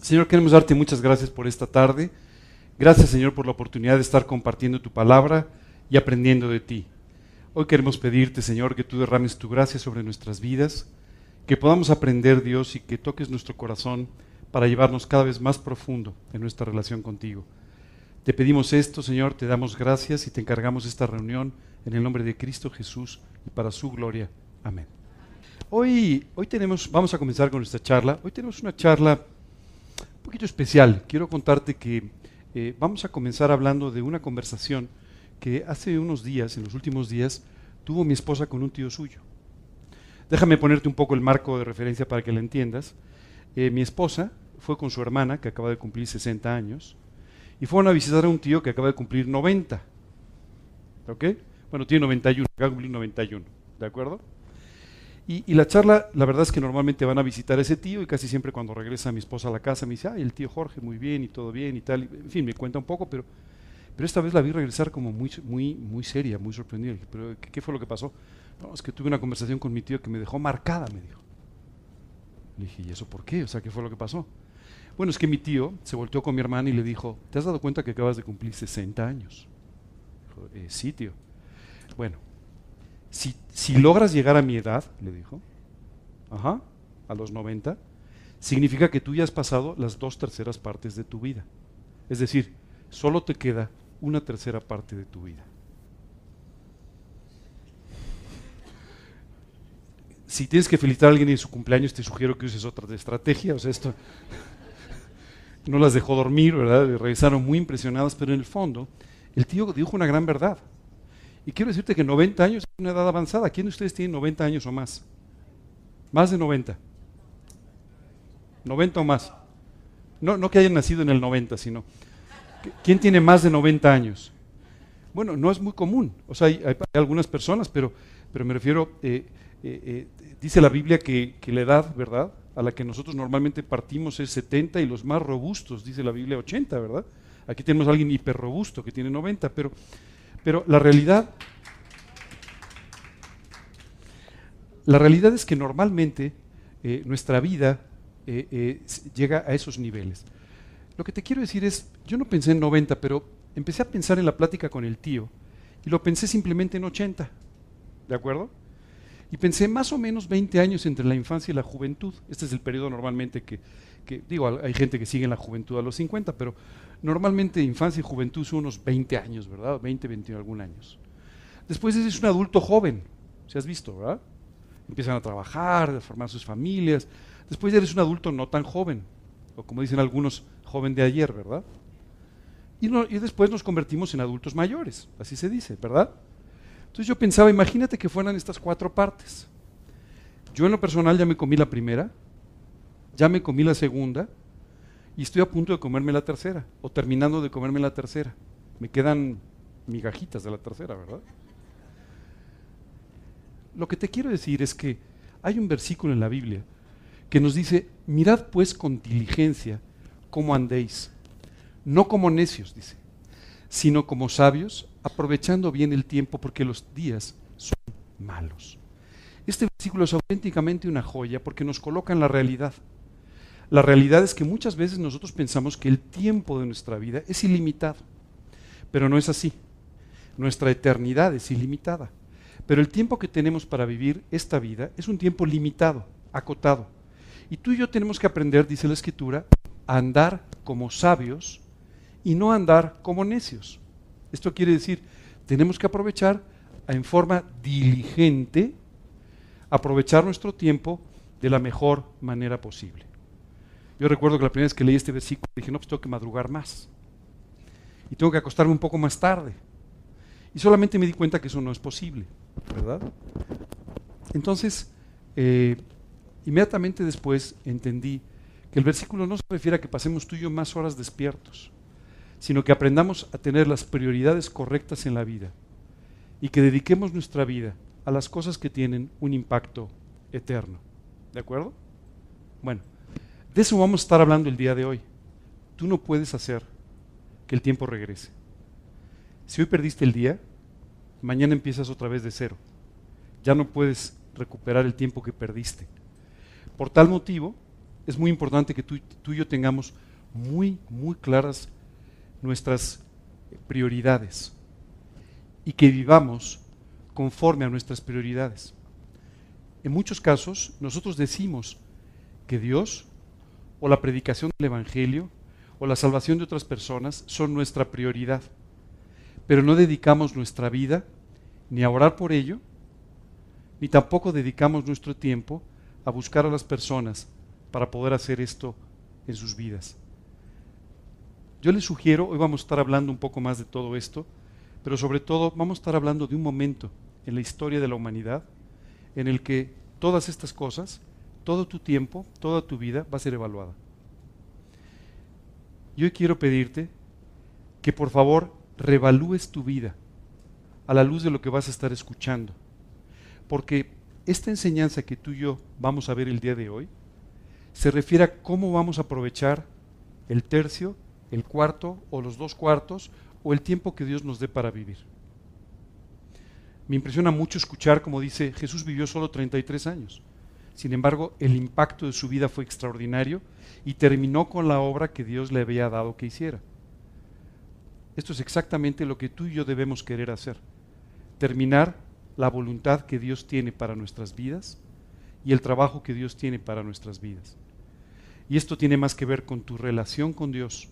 Señor, queremos darte muchas gracias por esta tarde. Gracias, Señor, por la oportunidad de estar compartiendo tu palabra y aprendiendo de ti. Hoy queremos pedirte, Señor, que tú derrames tu gracia sobre nuestras vidas, que podamos aprender, Dios, y que toques nuestro corazón para llevarnos cada vez más profundo en nuestra relación contigo. Te pedimos esto, Señor, te damos gracias y te encargamos esta reunión en el nombre de Cristo Jesús y para su gloria. Amén. Hoy, hoy tenemos, vamos a comenzar con nuestra charla. Hoy tenemos una charla poquito especial. Quiero contarte que eh, vamos a comenzar hablando de una conversación que hace unos días, en los últimos días, tuvo mi esposa con un tío suyo. Déjame ponerte un poco el marco de referencia para que la entiendas. Eh, mi esposa fue con su hermana, que acaba de cumplir 60 años, y fueron a visitar a un tío que acaba de cumplir 90. ¿Ok? Bueno, tiene 91, acaba de cumplir 91. ¿De acuerdo? Y, la charla, la verdad es que normalmente van a visitar a ese tío y casi siempre cuando regresa mi esposa a la casa me dice, ay, el tío Jorge, muy bien y todo bien y tal. En fin, me cuenta un poco, pero, pero esta vez la vi regresar como muy, muy, muy seria, muy sorprendida. ¿pero qué, fue lo que pasó? No, es que tuve una conversación con mi tío que me dejó marcada, me dijo. Le dije, ¿y eso por qué? O sea, ¿qué fue lo que pasó? Bueno, es que mi tío se volteó con mi hermana y le dijo, ¿te has dado cuenta que acabas de cumplir 60 años? Dijo, eh, sí, tío. Bueno, si, logras llegar a mi edad, le dijo, ajá, a los 90, significa que tú ya has pasado las dos terceras partes de tu vida. Es decir, solo te queda una tercera parte de tu vida. Si tienes que felicitar a alguien en su cumpleaños, te sugiero que uses otra estrategia. O sea, esto no las dejó dormir, ¿verdad? regresaron muy impresionadas, pero en el fondo, el tío dijo una gran verdad. Y quiero decirte que 90 años es una edad avanzada. ¿Quién de ustedes tiene 90 años o más? Más de 90. 90 o más. No, no que hayan nacido en el 90, sino. ¿Quién tiene más de 90 años? Bueno, no es muy común. O sea, hay, algunas personas, pero, pero me refiero, eh, eh, eh, dice la Biblia que, que, la edad, ¿verdad? A la que nosotros normalmente partimos es 70 y los más robustos, dice la Biblia 80, ¿verdad? Aquí tenemos a alguien hiperrobusto que tiene 90, pero pero la realidad, la realidad es que normalmente eh, nuestra vida eh, eh, llega a esos niveles. Lo que te quiero decir es, yo no pensé en 90, pero empecé a pensar en la plática con el tío y lo pensé simplemente en 80, ¿de acuerdo? Y pensé más o menos 20 años entre la infancia y la juventud. Este es el periodo normalmente que, que, digo, hay gente que sigue en la juventud a los 50, pero Normalmente infancia y juventud son unos 20 años, ¿verdad? 20, 21 algún años. Después es un adulto joven, si has visto, ¿verdad? Empiezan a trabajar, a formar sus familias. Después eres un adulto no tan joven, o como dicen algunos, joven de ayer, ¿verdad? Y, y después nos convertimos en adultos mayores, así se dice, ¿verdad? Entonces yo pensaba, imagínate que fueran estas cuatro partes. Yo en lo personal ya me comí la primera, ya me comí la segunda, y estoy a punto de comerme la tercera, o terminando de comerme la tercera. Me quedan migajitas de la tercera, ¿verdad? Lo que te quiero decir es que hay un versículo en la Biblia que nos dice, mirad pues con diligencia cómo andéis, no como necios, dice, sino como sabios, aprovechando bien el tiempo porque los días son malos. Este versículo es auténticamente una joya porque nos coloca en la realidad. La realidad es que muchas veces nosotros pensamos que el tiempo de nuestra vida es ilimitado, pero no es así. Nuestra eternidad es ilimitada, pero el tiempo que tenemos para vivir esta vida es un tiempo limitado, acotado. Y tú y yo tenemos que aprender, dice la Escritura, a andar como sabios y no andar como necios. Esto quiere decir, tenemos que aprovechar en forma diligente, aprovechar nuestro tiempo de la mejor manera posible. Yo recuerdo que la primera vez que leí este versículo dije, no, pues tengo que madrugar más. Y tengo que acostarme un poco más tarde. Y solamente me di cuenta que eso no es posible, ¿verdad? Entonces, eh, inmediatamente después entendí que el versículo no se refiere a que pasemos tú y yo más horas despiertos, sino que aprendamos a tener las prioridades correctas en la vida y que dediquemos nuestra vida a las cosas que tienen un impacto eterno. ¿De acuerdo? Bueno. De eso vamos a estar hablando el día de hoy. Tú no puedes hacer que el tiempo regrese. Si hoy perdiste el día, mañana empiezas otra vez de cero. Ya no puedes recuperar el tiempo que perdiste. Por tal motivo, es muy importante que tú, tú y yo tengamos muy, muy claras nuestras prioridades y que vivamos conforme a nuestras prioridades. En muchos casos, nosotros decimos que Dios o la predicación del Evangelio o la salvación de otras personas son nuestra prioridad, pero no dedicamos nuestra vida ni a orar por ello, ni tampoco dedicamos nuestro tiempo a buscar a las personas para poder hacer esto en sus vidas. Yo les sugiero, hoy vamos a estar hablando un poco más de todo esto, pero sobre todo vamos a estar hablando de un momento en la historia de la humanidad en el que todas estas cosas, todo tu tiempo, toda tu vida va a ser evaluada. Yo quiero pedirte que por favor revalúes tu vida a la luz de lo que vas a estar escuchando. Porque esta enseñanza que tú y yo vamos a ver el día de hoy se refiere a cómo vamos a aprovechar el tercio el cuarto o los dos cuartos o el tiempo que Dios nos dé para vivir. Me impresiona mucho escuchar como dice, Jesús vivió solo 33 años. Sin embargo, el impacto de su vida fue extraordinario y terminó con la obra que Dios le había dado que hiciera. Esto es exactamente lo que tú y yo debemos querer hacer. Terminar la voluntad que Dios tiene para nuestras vidas y el trabajo que Dios tiene para nuestras vidas. Y esto tiene más que ver con tu relación con Dios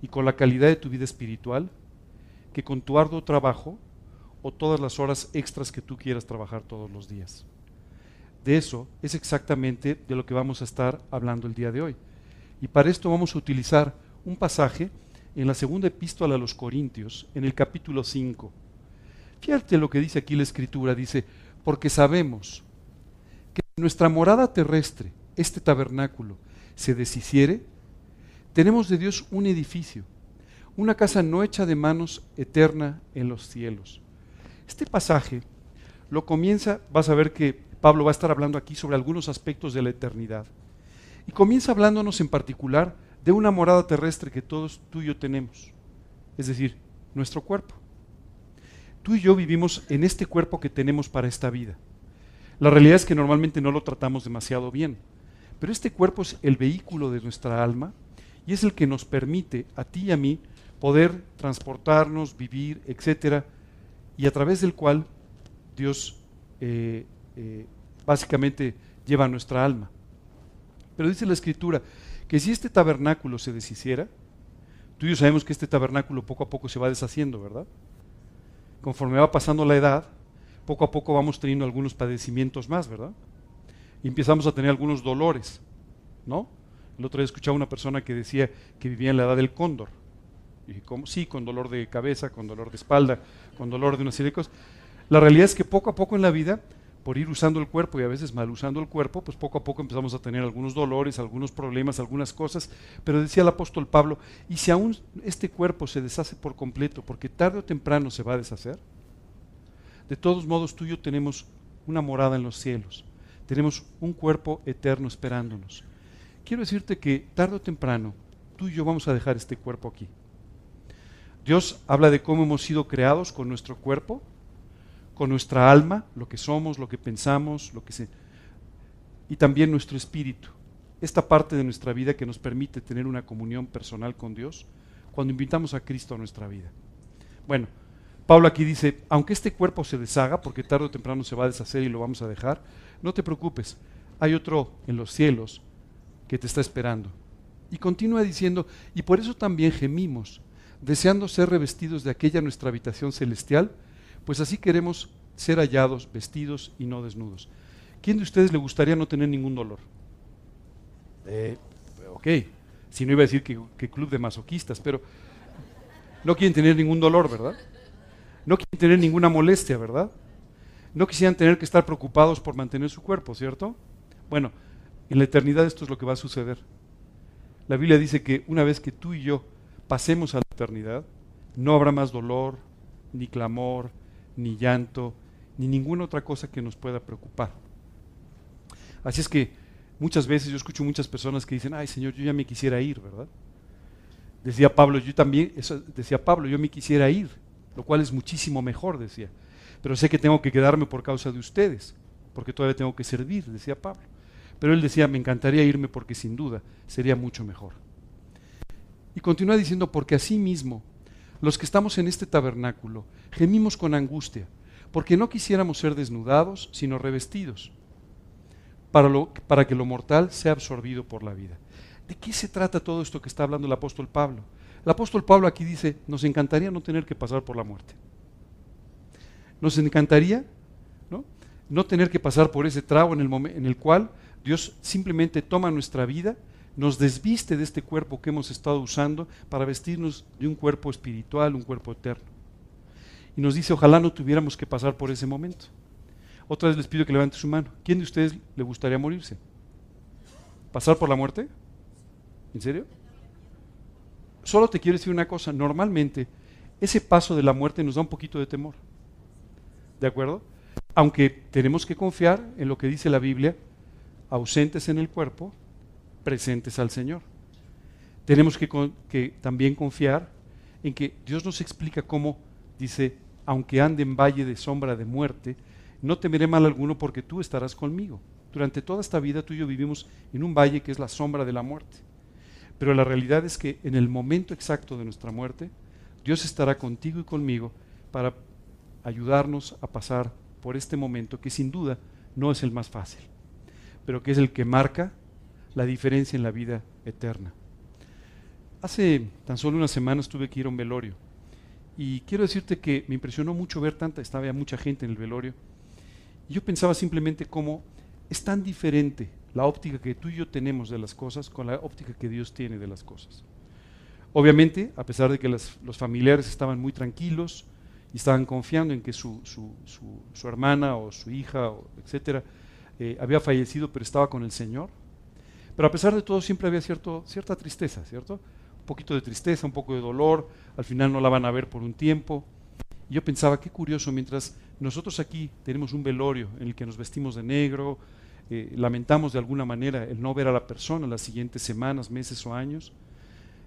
y con la calidad de tu vida espiritual que con tu arduo trabajo o todas las horas extras que tú quieras trabajar todos los días. De eso es exactamente de lo que vamos a estar hablando el día de hoy. Y para esto vamos a utilizar un pasaje en la segunda epístola a los Corintios, en el capítulo 5. Fíjate lo que dice aquí la escritura, dice, porque sabemos que nuestra morada terrestre, este tabernáculo, se deshiciere, tenemos de Dios un edificio, una casa no hecha de manos eterna en los cielos. Este pasaje lo comienza, vas a ver que Pablo va a estar hablando aquí sobre algunos aspectos de la eternidad. Y comienza hablándonos en particular de una morada terrestre que todos tú y yo tenemos, es decir, nuestro cuerpo. Tú y yo vivimos en este cuerpo que tenemos para esta vida. La realidad es que normalmente no lo tratamos demasiado bien, pero este cuerpo es el vehículo de nuestra alma y es el que nos permite a ti y a mí poder transportarnos, vivir, etcétera, y a través del cual Dios eh, eh, básicamente lleva nuestra alma. Pero dice la Escritura que si este tabernáculo se deshiciera, tú y yo sabemos que este tabernáculo poco a poco se va deshaciendo, ¿verdad? Conforme va pasando la edad, poco a poco vamos teniendo algunos padecimientos más, ¿verdad? Y empezamos a tener algunos dolores, ¿no? El otro día escuchaba una persona que decía que vivía en la edad del cóndor. Y ¿cómo? Sí, con dolor de cabeza, con dolor de espalda, con dolor de una serie de cosas. La realidad es que poco a poco en la vida, por ir usando el cuerpo y a veces mal usando el cuerpo, pues poco a poco empezamos a tener algunos dolores, algunos problemas, algunas cosas. Pero decía el apóstol Pablo, ¿y si aún este cuerpo se deshace por completo, porque tarde o temprano se va a deshacer? De todos modos, tú y yo tenemos una morada en los cielos. Tenemos un cuerpo eterno esperándonos quiero decirte que tarde o temprano tú y yo vamos a dejar este cuerpo aquí. Dios habla de cómo hemos sido creados con nuestro cuerpo, con nuestra alma, lo que somos, lo que pensamos, lo que se y también nuestro espíritu. Esta parte de nuestra vida que nos permite tener una comunión personal con Dios cuando invitamos a Cristo a nuestra vida. Bueno, Pablo aquí dice, aunque este cuerpo se deshaga, porque tarde o temprano se va a deshacer y lo vamos a dejar, no te preocupes, hay otro en los cielos que te está esperando. Y continúa diciendo, y por eso también gemimos, deseando ser revestidos de aquella nuestra habitación celestial, pues así queremos ser hallados, vestidos y no desnudos. ¿Quién de ustedes le gustaría no tener ningún dolor? Eh, ok, si no iba a decir que, que club de masoquistas, pero no quieren tener ningún dolor, ¿verdad? No quieren tener ninguna molestia, ¿verdad? No quisieran tener que estar preocupados por mantener su cuerpo, ¿cierto? Bueno, en la eternidad esto es lo que va a suceder. La Biblia dice que una vez que tú y yo pasemos a la eternidad, no habrá más dolor, ni clamor, ni llanto, ni ninguna otra cosa que nos pueda preocupar. Así es que muchas veces yo escucho muchas personas que dicen, ay Señor, yo ya me quisiera ir, ¿verdad? Decía Pablo, yo también, decía Pablo, yo me quisiera ir, lo cual es muchísimo mejor, decía. Pero sé que tengo que quedarme por causa de ustedes, porque todavía tengo que servir, decía Pablo. Pero él decía, me encantaría irme porque sin duda sería mucho mejor. Y continúa diciendo, porque así mismo, los que estamos en este tabernáculo, gemimos con angustia, porque no quisiéramos ser desnudados, sino revestidos, para, lo, para que lo mortal sea absorbido por la vida. ¿De qué se trata todo esto que está hablando el apóstol Pablo? El apóstol Pablo aquí dice, nos encantaría no tener que pasar por la muerte. Nos encantaría no, no tener que pasar por ese trago en el, en el cual Dios simplemente toma nuestra vida, nos desviste de este cuerpo que hemos estado usando para vestirnos de un cuerpo espiritual, un cuerpo eterno. Y nos dice, ojalá no tuviéramos que pasar por ese momento. Otra vez les pido que levante su mano. ¿Quién de ustedes le gustaría morirse? ¿Pasar por la muerte? ¿En serio? Solo te quiero decir una cosa. Normalmente, ese paso de la muerte nos da un poquito de temor. ¿De acuerdo? Aunque tenemos que confiar en lo que dice la Biblia, ausentes en el cuerpo, presentes al Señor. Tenemos que, que también confiar en que Dios nos explica cómo dice, aunque ande en valle de sombra de muerte, no temeré mal alguno porque tú estarás conmigo. Durante toda esta vida tú y yo vivimos en un valle que es la sombra de la muerte. Pero la realidad es que en el momento exacto de nuestra muerte, Dios estará contigo y conmigo para ayudarnos a pasar por este momento que sin duda no es el más fácil, pero que es el que marca la diferencia en la vida eterna. Hace tan solo unas semanas tuve que ir a un velorio y quiero decirte que me impresionó mucho ver tanta, estaba mucha gente en el velorio, yo pensaba simplemente cómo es tan diferente la óptica que tú y yo tenemos de las cosas con la óptica que Dios tiene de las cosas. Obviamente, a pesar de que los familiares estaban muy tranquilos y estaban confiando en que su, hermana o su hija, o etcétera, eh, había fallecido, pero estaba con el Señor. Pero a pesar de todo, siempre había cierto, cierta tristeza, ¿cierto? un poquito de tristeza, un poco de dolor, al final no la van a ver por un tiempo. Y yo pensaba, qué curioso, mientras nosotros aquí tenemos un velorio en el que nos vestimos de negro, eh, lamentamos de alguna manera el no ver a la persona las siguientes semanas, meses o años,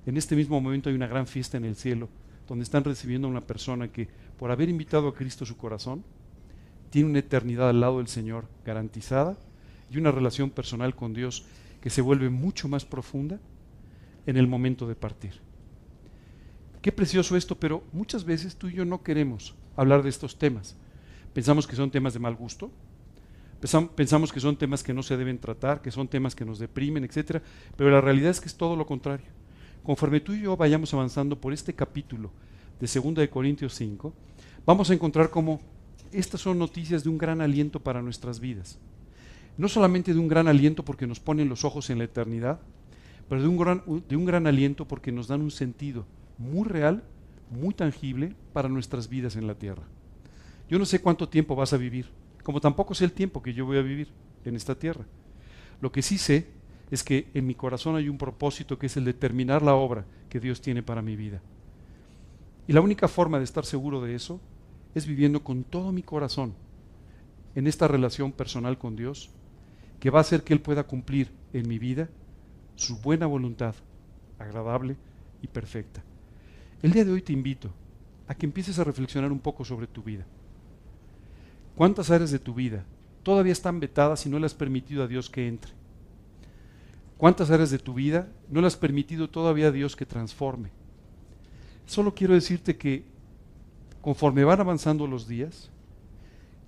en este mismo momento hay una gran fiesta en el cielo, donde están recibiendo a una persona que, por haber invitado a Cristo su corazón, tiene una eternidad al lado del Señor garantizada y una relación personal con Dios que se vuelve mucho más profunda en el momento de partir. Qué precioso esto, pero muchas veces tú y yo no queremos hablar de estos temas. Pensamos que son temas de mal gusto, pensamos que son temas que no se deben tratar, que son temas que nos deprimen, etc. Pero la realidad es que es todo lo contrario. Conforme tú y yo vayamos avanzando por este capítulo de 2 de Corintios 5, vamos a encontrar cómo estas son noticias de un gran aliento para nuestras vidas. No solamente de un gran aliento porque nos ponen los ojos en la eternidad, pero de un, gran, de un gran aliento porque nos dan un sentido muy real, muy tangible para nuestras vidas en la tierra. Yo no sé cuánto tiempo vas a vivir, como tampoco sé el tiempo que yo voy a vivir en esta tierra. Lo que sí sé es que en mi corazón hay un propósito que es el de terminar la obra que Dios tiene para mi vida. Y la única forma de estar seguro de eso es viviendo con todo mi corazón en esta relación personal con Dios, que va a hacer que Él pueda cumplir en mi vida su buena voluntad, agradable y perfecta. El día de hoy te invito a que empieces a reflexionar un poco sobre tu vida. ¿Cuántas áreas de tu vida todavía están vetadas y no le has permitido a Dios que entre? ¿Cuántas áreas de tu vida no le has permitido todavía a Dios que transforme? Solo quiero decirte que conforme van avanzando los días,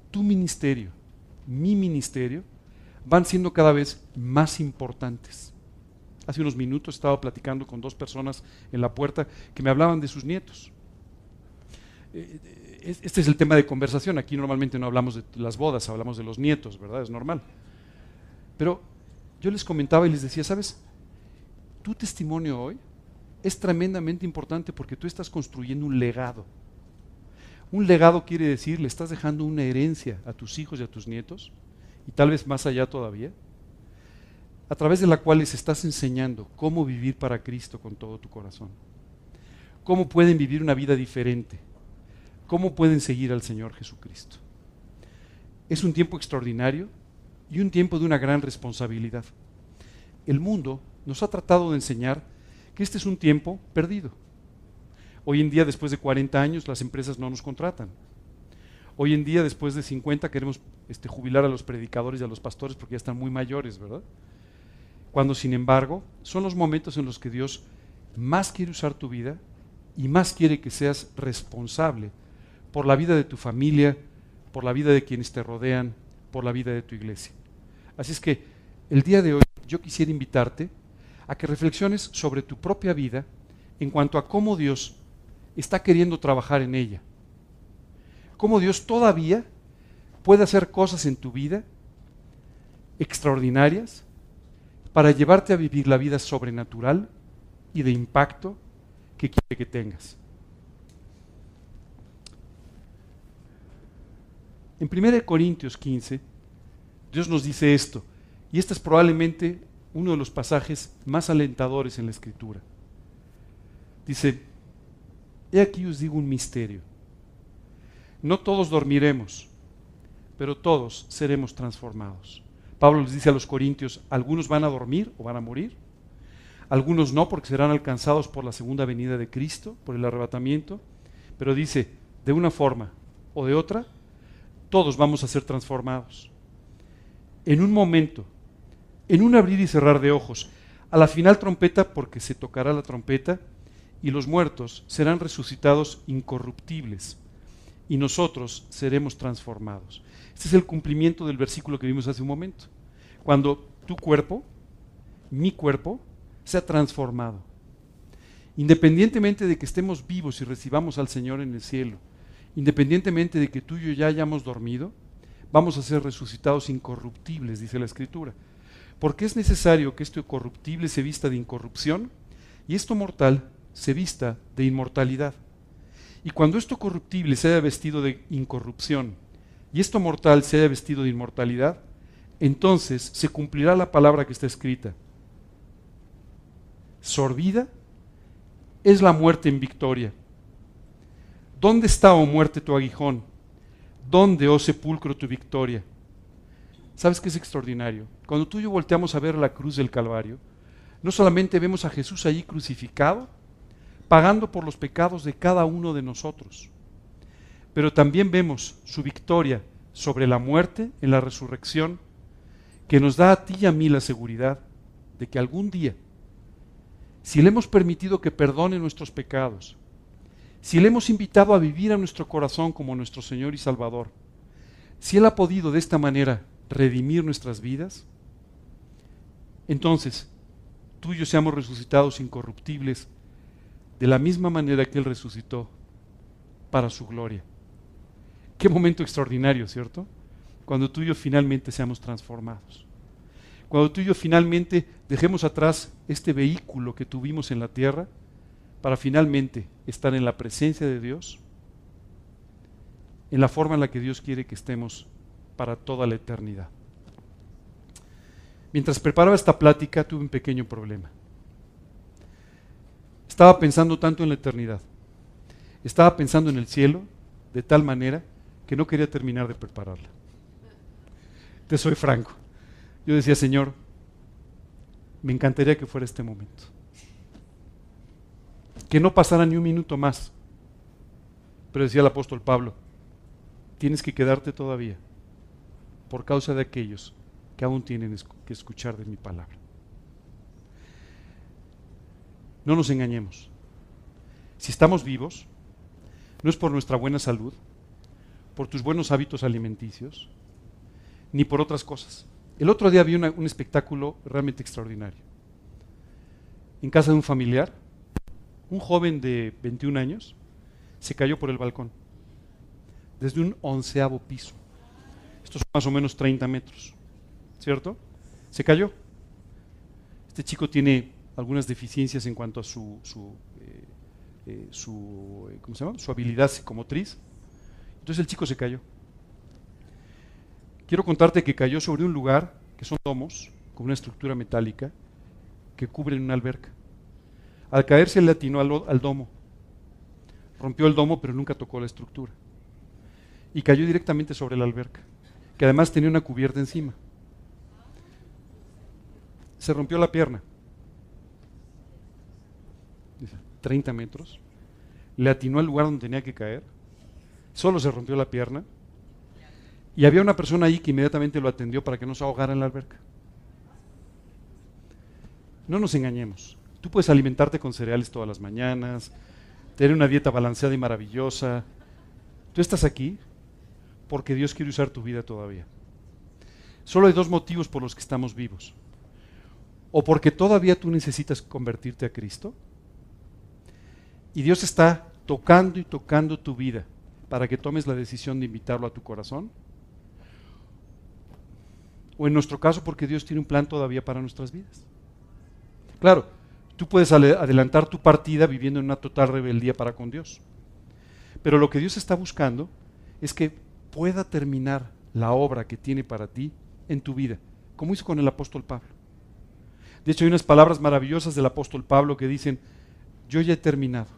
tu ministerio, mi ministerio, van siendo cada vez más importantes. Hace unos minutos estaba platicando con dos personas en la puerta que me hablaban de sus nietos. Eh, eh, este es el tema de conversación. Aquí normalmente no hablamos de las bodas, hablamos de los nietos, ¿verdad? Es normal. Pero yo les comentaba y les decía, ¿sabes? Tu testimonio hoy es tremendamente importante porque tú estás construyendo un legado. Un legado quiere decir, le estás dejando una herencia a tus hijos y a tus nietos, y tal vez más allá todavía, a través de la cual les estás enseñando cómo vivir para Cristo con todo tu corazón. Cómo pueden vivir una vida diferente. Cómo pueden seguir al Señor Jesucristo. Es un tiempo extraordinario y un tiempo de una gran responsabilidad. El mundo nos ha tratado de enseñar que este es un tiempo perdido. Hoy en día, después de 40 años, las empresas no nos contratan. Hoy en día, después de 50, queremos este, jubilar a los predicadores y a los pastores porque ya están muy mayores, ¿verdad? Cuando, sin embargo, son los momentos en los que Dios más quiere usar tu vida y más quiere que seas responsable por la vida de tu familia, por la vida de quienes te rodean, por la vida de tu iglesia. Así es que el día de hoy yo quisiera invitarte a que reflexiones sobre tu propia vida en cuanto a cómo Dios está queriendo trabajar en ella. Cómo Dios todavía puede hacer cosas en tu vida extraordinarias para llevarte a vivir la vida sobrenatural y de impacto que quiere que tengas. En 1 Corintios 15, Dios nos dice esto, y este es probablemente uno de los pasajes más alentadores en la Escritura. Dice, he aquí os digo un misterio. No todos dormiremos, pero todos seremos transformados. Pablo les dice a los corintios, algunos van a dormir o van a morir, algunos no porque serán alcanzados por la segunda venida de Cristo, por el arrebatamiento, pero dice, de una forma o de otra, todos vamos a ser transformados. En un momento, en un abrir y cerrar de ojos, a la final trompeta porque se tocará la trompeta y los muertos serán resucitados incorruptibles y nosotros seremos transformados. Este es el cumplimiento del versículo que vimos hace un momento. Cuando tu cuerpo, mi cuerpo, sea transformado. Independientemente de que estemos vivos y recibamos al Señor en el cielo, independientemente de que tú y yo ya hayamos dormido, vamos a ser resucitados incorruptibles, dice la Escritura. Porque es necesario que esto corruptible se vista de incorrupción y esto mortal se vista de inmortalidad. Y cuando esto corruptible se haya vestido de incorrupción y esto mortal se haya vestido de inmortalidad, entonces se cumplirá la palabra que está escrita sorbida es la muerte en victoria. ¿Dónde está, oh muerte, tu aguijón? ¿Dónde, oh sepulcro, tu victoria? ¿Sabes qué es extraordinario? Cuando tú y yo volteamos a ver la cruz del Calvario, no solamente vemos a Jesús allí crucificado, pagando por los pecados de cada uno de nosotros, pero también vemos su victoria sobre la muerte en la resurrección, que nos da a ti y a mí la seguridad de que algún día si le hemos permitido que perdone nuestros pecados, si le hemos invitado a vivir a nuestro corazón como nuestro Señor y Salvador, si Él ha podido de esta manera redimir nuestras vidas, entonces yo seamos resucitados incorruptibles de la misma manera que Él resucitó para su gloria. Qué momento extraordinario, ¿cierto? Cuando tú y yo finalmente seamos transformados. Cuando tú y yo finalmente dejemos atrás este vehículo que tuvimos en la tierra para finalmente estar en la presencia de Dios, en la forma en la que Dios quiere que estemos para toda la eternidad. Mientras preparaba esta plática tuve un pequeño problema. Estaba pensando tanto en la eternidad, estaba pensando en el cielo de tal manera que no quería terminar de prepararla. Te soy franco. Yo decía, Señor, me encantaría que fuera este momento. Que no pasara ni un minuto más. Pero decía el apóstol Pablo, tienes que quedarte todavía por causa de aquellos que aún tienen que escuchar de mi palabra. No nos engañemos. Si estamos vivos, no es por nuestra buena salud, por tus buenos hábitos alimenticios, ni por otras cosas. El otro día vi un espectáculo realmente extraordinario. En casa de un familiar, un joven de 21 años se cayó por el balcón, desde un onceavo piso. Estos son más o menos 30 metros, ¿cierto? Se cayó. Este chico tiene algunas deficiencias en cuanto a su, su, eh, eh, su, eh, ¿cómo se llama? su habilidad psicomotriz. Entonces el chico se cayó. Quiero contarte que cayó sobre un lugar que son domos con una estructura metálica que cubren una alberca. Al caerse le atinó al, al domo. Rompió el domo pero nunca tocó la estructura. Y cayó directamente sobre la alberca, que además tenía una cubierta encima. Se rompió la pierna. 30 metros. Le atinó al lugar donde tenía que caer. Solo se rompió la pierna Y había una persona ahí que inmediatamente lo atendió para que no se ahogara en la alberca. No nos engañemos. Tú puedes alimentarte con cereales todas las mañanas, tener una dieta balanceada y maravillosa. Tú estás aquí porque Dios quiere usar tu vida todavía. Solo hay dos motivos por los que estamos vivos. O porque todavía tú necesitas convertirte a Cristo. Y Dios está tocando y tocando tu vida para que tomes la decisión de invitarlo a tu corazón. O en nuestro caso porque Dios tiene un plan todavía para nuestras vidas. Claro, tú puedes adelantar tu partida viviendo en una total rebeldía para con Dios. Pero lo que Dios está buscando es que pueda terminar la obra que tiene para ti en tu vida, como hizo con el apóstol Pablo. De hecho, hay unas palabras maravillosas del apóstol Pablo que dicen, yo ya he terminado,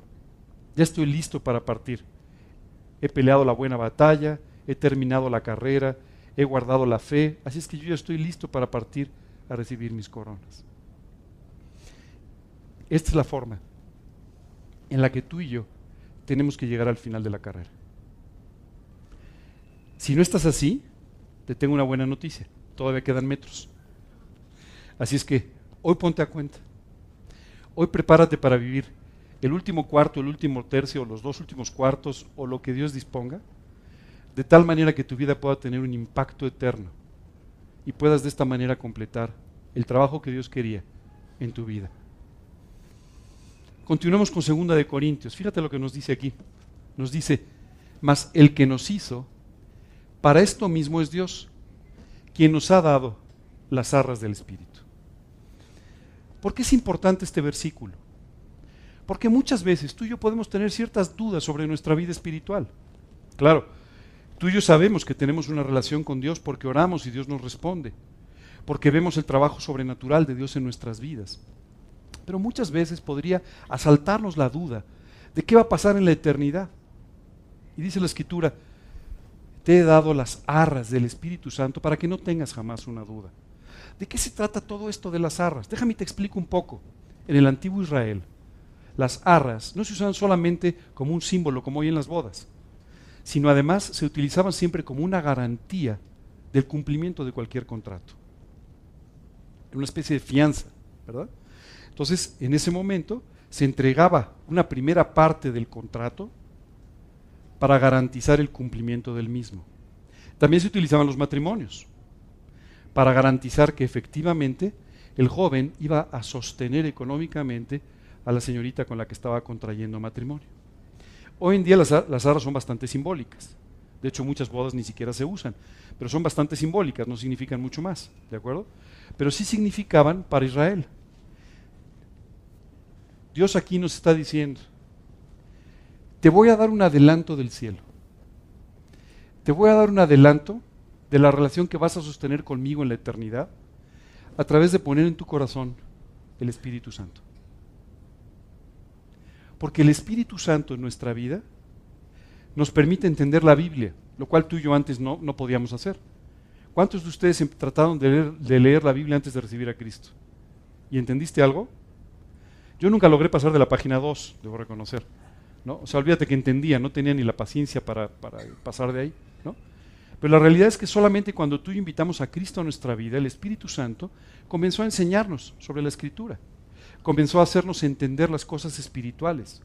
ya estoy listo para partir. He peleado la buena batalla, he terminado la carrera, he guardado la fe, así es que yo ya estoy listo para partir a recibir mis coronas. Esta es la forma en la que tú y yo tenemos que llegar al final de la carrera. Si no estás así, te tengo una buena noticia. Todavía quedan metros. Así es que hoy ponte a cuenta. Hoy prepárate para vivir el último cuarto, el último tercio, los dos últimos cuartos, o lo que Dios disponga, de tal manera que tu vida pueda tener un impacto eterno y puedas de esta manera completar el trabajo que Dios quería en tu vida. Continuemos con segunda de Corintios. Fíjate lo que nos dice aquí. Nos dice, mas el que nos hizo para esto mismo es Dios, quien nos ha dado las arras del Espíritu. ¿Por qué es importante este versículo? Porque muchas veces tú y yo podemos tener ciertas dudas sobre nuestra vida espiritual. Claro, tú y yo sabemos que tenemos una relación con Dios porque oramos y Dios nos responde, porque vemos el trabajo sobrenatural de Dios en nuestras vidas. Pero muchas veces podría asaltarnos la duda de qué va a pasar en la eternidad. Y dice la Escritura, te he dado las arras del Espíritu Santo para que no tengas jamás una duda. ¿De qué se trata todo esto de las arras? Déjame te explico un poco. En el antiguo Israel, las arras no se usaban solamente como un símbolo, como hoy en las bodas, sino además se utilizaban siempre como una garantía del cumplimiento de cualquier contrato. Una especie de fianza, ¿verdad? Entonces, en ese momento se entregaba una primera parte del contrato para garantizar el cumplimiento del mismo. También se utilizaban los matrimonios para garantizar que efectivamente el joven iba a sostener económicamente a la señorita con la que estaba contrayendo matrimonio. Hoy en día las, las arras son bastante simbólicas. De hecho, muchas bodas ni siquiera se usan, pero son bastante simbólicas, no significan mucho más, ¿de acuerdo? Pero sí significaban para Israel. Dios aquí nos está diciendo, te voy a dar un adelanto del cielo. Te voy a dar un adelanto de la relación que vas a sostener conmigo en la eternidad a través de poner en tu corazón el Espíritu Santo. Porque el Espíritu Santo en nuestra vida nos permite entender la Biblia, lo cual tú y yo antes no, no podíamos hacer. ¿Cuántos de ustedes trataron de leer, la Biblia antes de recibir a Cristo? ¿Y entendiste algo? Yo nunca logré pasar de la página 2, debo reconocer. ¿no? O sea, olvídate que entendía, no tenía ni la paciencia para, pasar de ahí, ¿no? Pero la realidad es que solamente cuando tú invitamos a Cristo a nuestra vida, el Espíritu Santo comenzó a enseñarnos sobre la Escritura, comenzó a hacernos entender las cosas espirituales,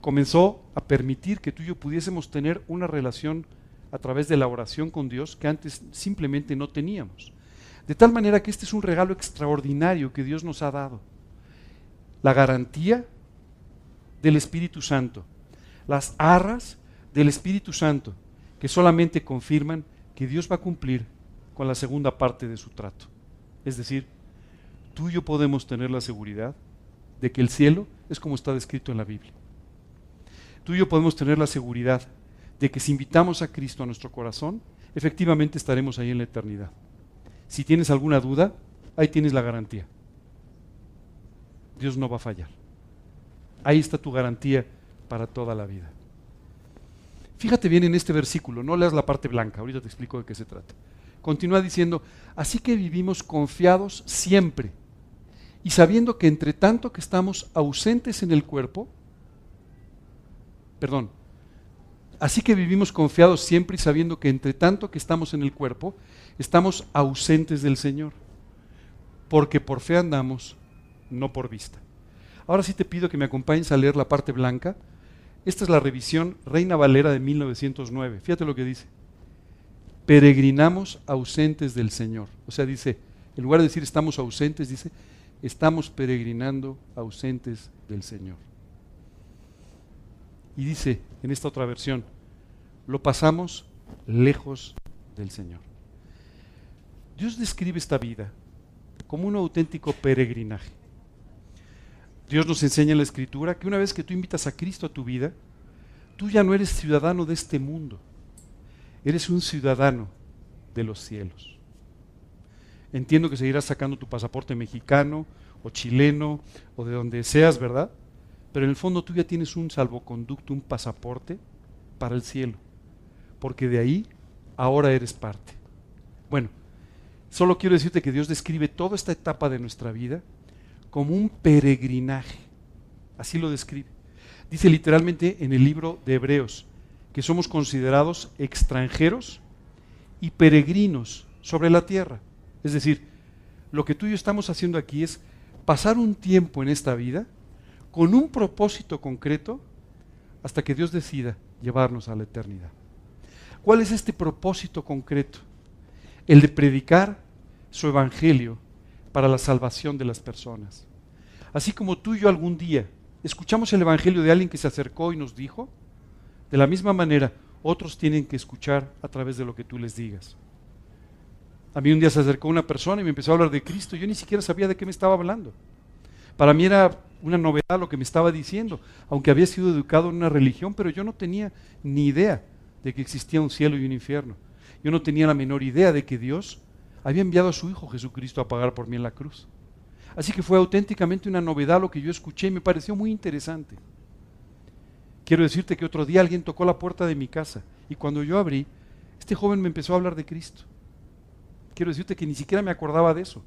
comenzó a permitir que tú y yo pudiésemos tener una relación a través de la oración con Dios que antes simplemente no teníamos. De tal manera que este es un regalo extraordinario que Dios nos ha dado. La garantía del Espíritu Santo, las arras del Espíritu Santo, que solamente confirman que Dios va a cumplir con la segunda parte de su trato. Es decir, tú y yo podemos tener la seguridad de que el cielo es como está descrito en la Biblia. Tú y yo podemos tener la seguridad de que si invitamos a Cristo a nuestro corazón, efectivamente estaremos ahí en la eternidad. Si tienes alguna duda, ahí tienes la garantía. Dios no va a fallar. Ahí está tu garantía para toda la vida. Fíjate bien en este versículo, no leas la parte blanca, ahorita te explico de qué se trata. Continúa diciendo, así que vivimos confiados siempre y sabiendo que entre tanto que estamos ausentes en el cuerpo, perdón, Así que vivimos confiados siempre y sabiendo que entre tanto que estamos en el cuerpo, estamos ausentes del Señor. Porque por fe andamos, no por vista. Ahora sí te pido que me acompañes a leer la parte blanca. Esta es la revisión Reina Valera de 1909. Fíjate lo que dice. Peregrinamos ausentes del Señor. O sea, dice, en lugar de decir estamos ausentes, dice, estamos peregrinando ausentes del Señor. Y dice en esta otra versión, lo pasamos lejos del Señor. Dios describe esta vida como un auténtico peregrinaje. Dios nos enseña en la Escritura que una vez que tú invitas a Cristo a tu vida, tú ya no eres ciudadano de este mundo, eres un ciudadano de los cielos. Entiendo que seguirás sacando tu pasaporte mexicano o chileno o de donde seas, ¿verdad? Pero en el fondo tú ya tienes un salvoconducto, un pasaporte para el cielo, porque de ahí ahora eres parte. Bueno, solo quiero decirte que Dios describe toda esta etapa de nuestra vida como un peregrinaje. Así lo describe. Dice literalmente en el libro de Hebreos que somos considerados extranjeros y peregrinos sobre la tierra. Es decir, lo que tú y yo estamos haciendo aquí es pasar un tiempo en esta vida con un propósito concreto hasta que Dios decida llevarnos a la eternidad. ¿Cuál es este propósito concreto? El de predicar su evangelio para la salvación de las personas. Así como tú y yo algún día escuchamos el evangelio de alguien que se acercó y nos dijo, de la misma manera otros tienen que escuchar a través de lo que tú les digas. A mí un día se acercó una persona y me empezó a hablar de Cristo. Yo ni siquiera sabía de qué me estaba hablando. Para mí era una novedad lo que me estaba diciendo, aunque había sido educado en una religión, pero yo no tenía ni idea de que existía un cielo y un infierno. Yo no tenía la menor idea de que Dios había enviado a su Hijo Jesucristo a pagar por mí en la cruz. Así que fue auténticamente una novedad lo que yo escuché y me pareció muy interesante. Quiero decirte que otro día alguien tocó la puerta de mi casa y cuando yo abrí, este joven me empezó a hablar de Cristo. Quiero decirte que ni siquiera me acordaba de eso,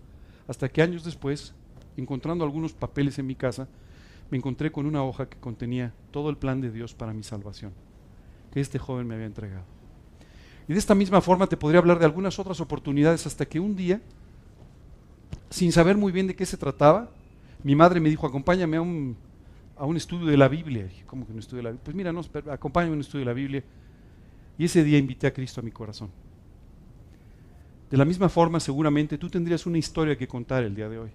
hasta que años después, encontrando algunos papeles en mi casa, me encontré con una hoja que contenía todo el plan de Dios para mi salvación, que este joven me había entregado. Y de esta misma forma te podría hablar de algunas otras oportunidades hasta que un día, sin saber muy bien de qué se trataba, mi madre me dijo, acompáñame a un a un estudio de la Biblia. ¿cómo que un estudio de la Biblia? Pues mira, no, acompáñame a un estudio de la Biblia. Y ese día invité a Cristo a mi corazón. De la misma forma, seguramente tú tendrías una historia que contar el día de hoy.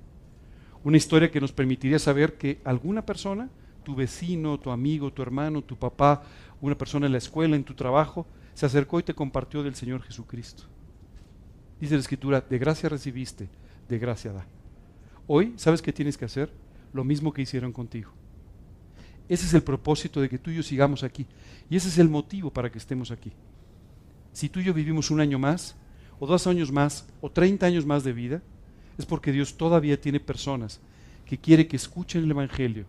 Una historia que nos permitiría saber que alguna persona, tu vecino, tu amigo, tu hermano, tu papá, una persona en la escuela, en tu trabajo, se acercó y te compartió del Señor Jesucristo. Dice la Escritura, de gracia recibiste, de gracia da. Hoy, ¿sabes qué tienes que hacer? Lo mismo que hicieron contigo. Ese es el propósito de que tú y yo sigamos aquí. Y ese es el motivo para que estemos aquí. Si tú y yo vivimos un año más, o dos años más, o treinta años más de vida, es porque Dios todavía tiene personas que quiere que escuchen el Evangelio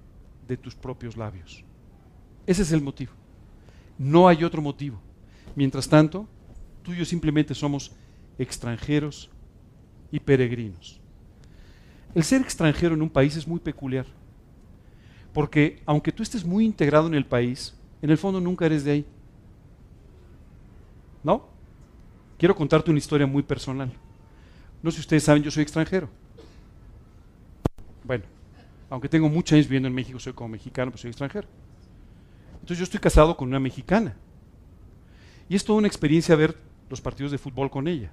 de tus propios labios. Ese es el motivo. No hay otro motivo. Mientras tanto, tú y yo simplemente somos extranjeros y peregrinos. El ser extranjero en un país es muy peculiar. Porque aunque tú estés muy integrado en el país, en el fondo nunca eres de ahí. ¿No? Quiero contarte una historia muy personal. No sé si ustedes saben, yo soy extranjero. Bueno, aunque tengo muchos años viviendo en México, soy como mexicano, pero soy extranjero. Entonces yo estoy casado con una mexicana. Y es toda una experiencia ver los partidos de fútbol con ella.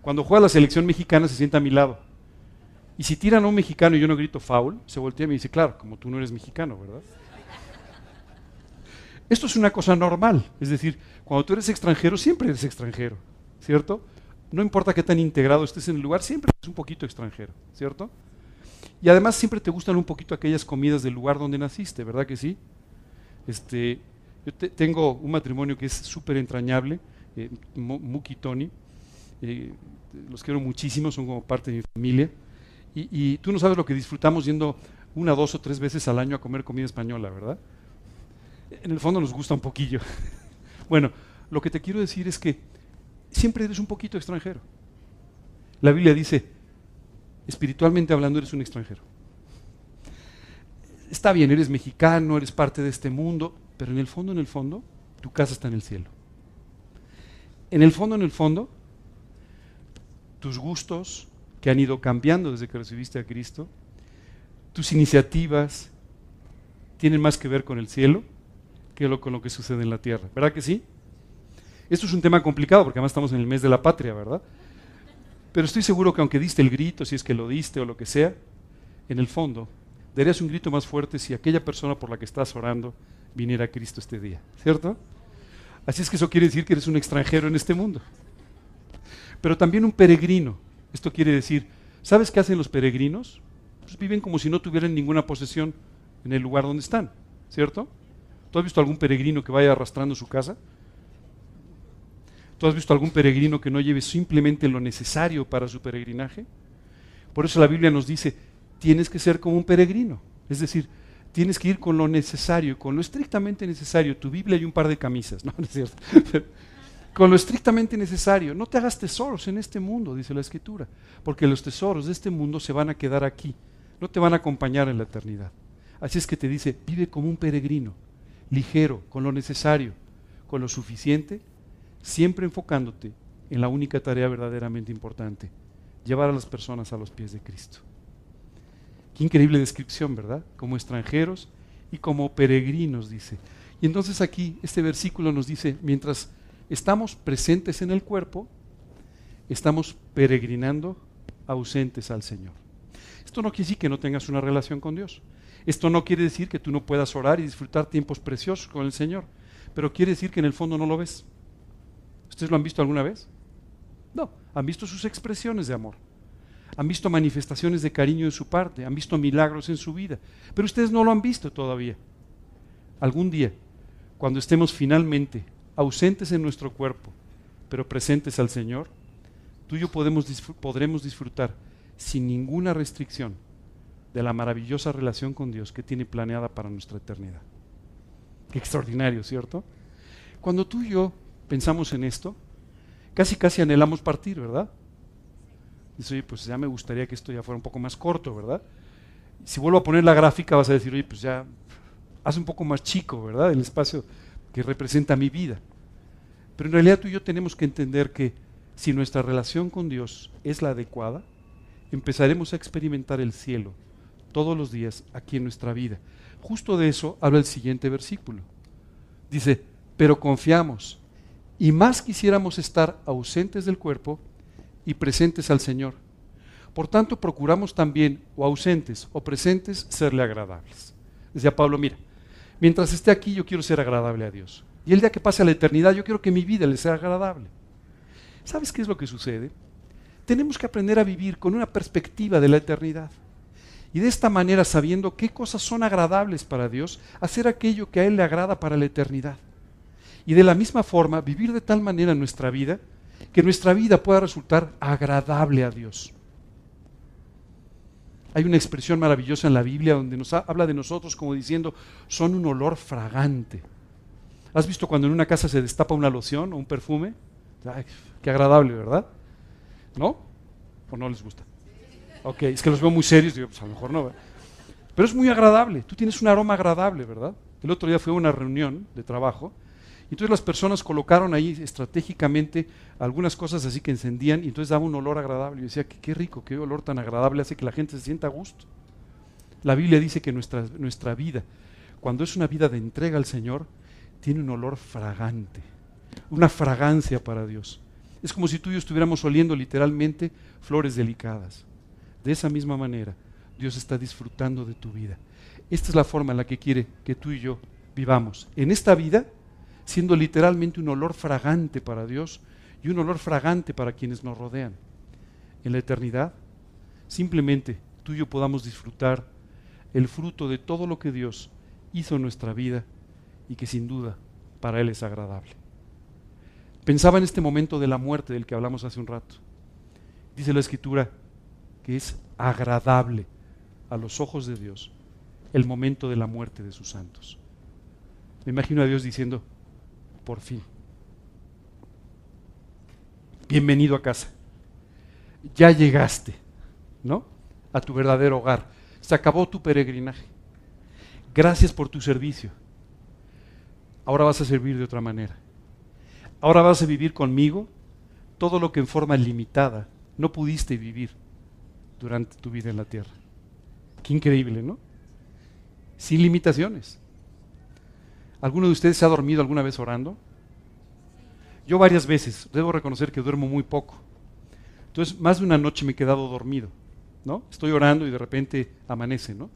Cuando juega la selección mexicana se sienta a mi lado. Y si tiran a un mexicano y yo no grito foul, se voltea y me dice, claro, como tú no eres mexicano, ¿verdad? Esto es una cosa normal, es decir, cuando tú eres extranjero, siempre eres extranjero, ¿cierto? No importa qué tan integrado estés en el lugar, siempre eres un poquito extranjero, ¿cierto? Y además siempre te gustan un poquito aquellas comidas del lugar donde naciste, ¿verdad que sí? Este, yo tengo un matrimonio que es súper entrañable, eh, Muki y Tony, eh, los quiero muchísimo, son como parte de mi familia. Y, tú no sabes lo que disfrutamos yendo una, dos o tres veces al año a comer comida española, ¿verdad? En el fondo nos gusta un poquillo. bueno, lo que te quiero decir es que siempre eres un poquito extranjero. La Biblia dice, espiritualmente hablando, eres un extranjero. Está bien, eres mexicano, eres parte de este mundo, pero en el fondo, en el fondo, tu casa está en el cielo. En el fondo, en el fondo, tus gustos que han ido cambiando desde que recibiste a Cristo, tus iniciativas tienen más que ver con el cielo que con lo que sucede en la tierra. ¿Verdad que sí? Esto es un tema complicado porque además estamos en el mes de la patria, ¿verdad? Pero estoy seguro que aunque diste el grito, si es que lo diste o lo que sea, en el fondo darías un grito más fuerte si aquella persona por la que estás orando viniera a Cristo este día, ¿cierto? Así es que eso quiere decir que eres un extranjero en este mundo. Pero también un peregrino. Esto quiere decir, ¿sabes qué hacen los peregrinos? Pues viven como si no tuvieran ninguna posesión en el lugar donde están, ¿cierto? ¿Tú has visto algún peregrino que vaya arrastrando su casa? ¿Tú has visto algún peregrino que no lleve simplemente lo necesario para su peregrinaje? Por eso la Biblia nos dice, tienes que ser como un peregrino. Es decir, tienes que ir con lo necesario, con lo estrictamente necesario. Tu Biblia y un par de camisas, ¿no? es cierto? con lo estrictamente necesario. No te hagas tesoros en este mundo, dice la Escritura, porque los tesoros de este mundo se van a quedar aquí, no te van a acompañar en la eternidad. Así es que te dice, vive como un peregrino, ligero, con lo necesario, con lo suficiente, siempre enfocándote en la única tarea verdaderamente importante, llevar a las personas a los pies de Cristo. Qué increíble descripción, ¿verdad? Como extranjeros y como peregrinos, dice. Y entonces aquí este versículo nos dice, mientras estamos presentes en el cuerpo, estamos peregrinando ausentes al Señor. Esto no quiere decir que no tengas una relación con Dios. Esto no quiere decir que tú no puedas orar y disfrutar tiempos preciosos con el Señor, pero quiere decir que en el fondo no lo ves. ¿Ustedes lo han visto alguna vez? No, han visto sus expresiones de amor han visto manifestaciones de cariño de su parte, han visto milagros en su vida, pero ustedes no lo han visto todavía. Algún día, cuando estemos finalmente ausentes en nuestro cuerpo, pero presentes al Señor, tú y yo podremos disfrutar sin ninguna restricción de la maravillosa relación con Dios que tiene planeada para nuestra eternidad. Qué extraordinario, ¿cierto? Cuando tú y yo pensamos en esto, casi casi anhelamos partir, ¿verdad? Dice, oye, pues ya me gustaría que esto ya fuera un poco más corto, ¿verdad? Si vuelvo a poner la gráfica, vas a decir, oye, pues ya hace un poco más chico, ¿verdad? El espacio que representa mi vida. Pero en realidad tú y yo tenemos que entender que si nuestra relación con Dios es la adecuada, empezaremos a experimentar el cielo todos los días aquí en nuestra vida. Justo de eso habla el siguiente versículo. Dice, pero confiamos y más quisiéramos estar ausentes del cuerpo y presentes al Señor. Por tanto, procuramos también, o ausentes o presentes, serle agradables. Decía Pablo, mira, mientras esté aquí yo quiero ser agradable a Dios. Y el día que pase a la eternidad yo quiero que mi vida le sea agradable. ¿Sabes qué es lo que sucede? Tenemos que aprender a vivir con una perspectiva de la eternidad. Y de esta manera, sabiendo qué cosas son agradables para Dios, hacer aquello que a Él le agrada para la eternidad. Y de la misma forma, vivir de tal manera nuestra vida que nuestra vida pueda resultar agradable a Dios. Hay una expresión maravillosa en la Biblia donde nos habla de nosotros como diciendo, son un olor fragante. ¿Has visto cuando en una casa se destapa una loción o un perfume? qué agradable, ¿verdad? ¿No? ¿O no les gusta? Ok, es que los veo muy serios, digo, pues a lo mejor no. Pero es muy agradable, tú tienes un aroma agradable, ¿verdad? El otro día fue a una reunión de trabajo entonces las personas colocaron ahí estratégicamente algunas cosas así que encendían y entonces daba un olor agradable. Y decía, qué, qué rico, qué olor tan agradable hace que la gente se sienta a gusto. La Biblia dice que nuestra, nuestra vida, cuando es una vida de entrega al Señor, tiene un olor fragante, una fragancia para Dios. Es como si tú y yo estuviéramos oliendo literalmente flores delicadas. De esa misma manera, Dios está disfrutando de tu vida. Esta es la forma en la que quiere que tú y yo vivamos. En esta vida, siendo literalmente un olor fragante para Dios y un olor fragante para quienes nos rodean. En la eternidad, simplemente tú y yo podamos disfrutar el fruto de todo lo que Dios hizo en nuestra vida y que sin duda para Él es agradable. Pensaba en este momento de la muerte del que hablamos hace un rato. Dice la Escritura que es agradable a los ojos de Dios el momento de la muerte de sus santos. Me imagino a Dios diciendo, por fin. Bienvenido a casa. Ya llegaste, ¿no? A tu verdadero hogar. Se acabó tu peregrinaje. Gracias por tu servicio. ahora vas a servir de otra manera. Ahora vas a vivir conmigo todo lo que en forma limitada no pudiste vivir durante tu vida en la tierra. Qué increíble, ¿no? Sin limitaciones. ¿Alguno de ustedes se ha dormido alguna vez orando? Yo varias veces, debo reconocer que duermo muy poco. Entonces, más de una noche me he quedado dormido, ¿no? Estoy orando y de repente amanece, ¿no?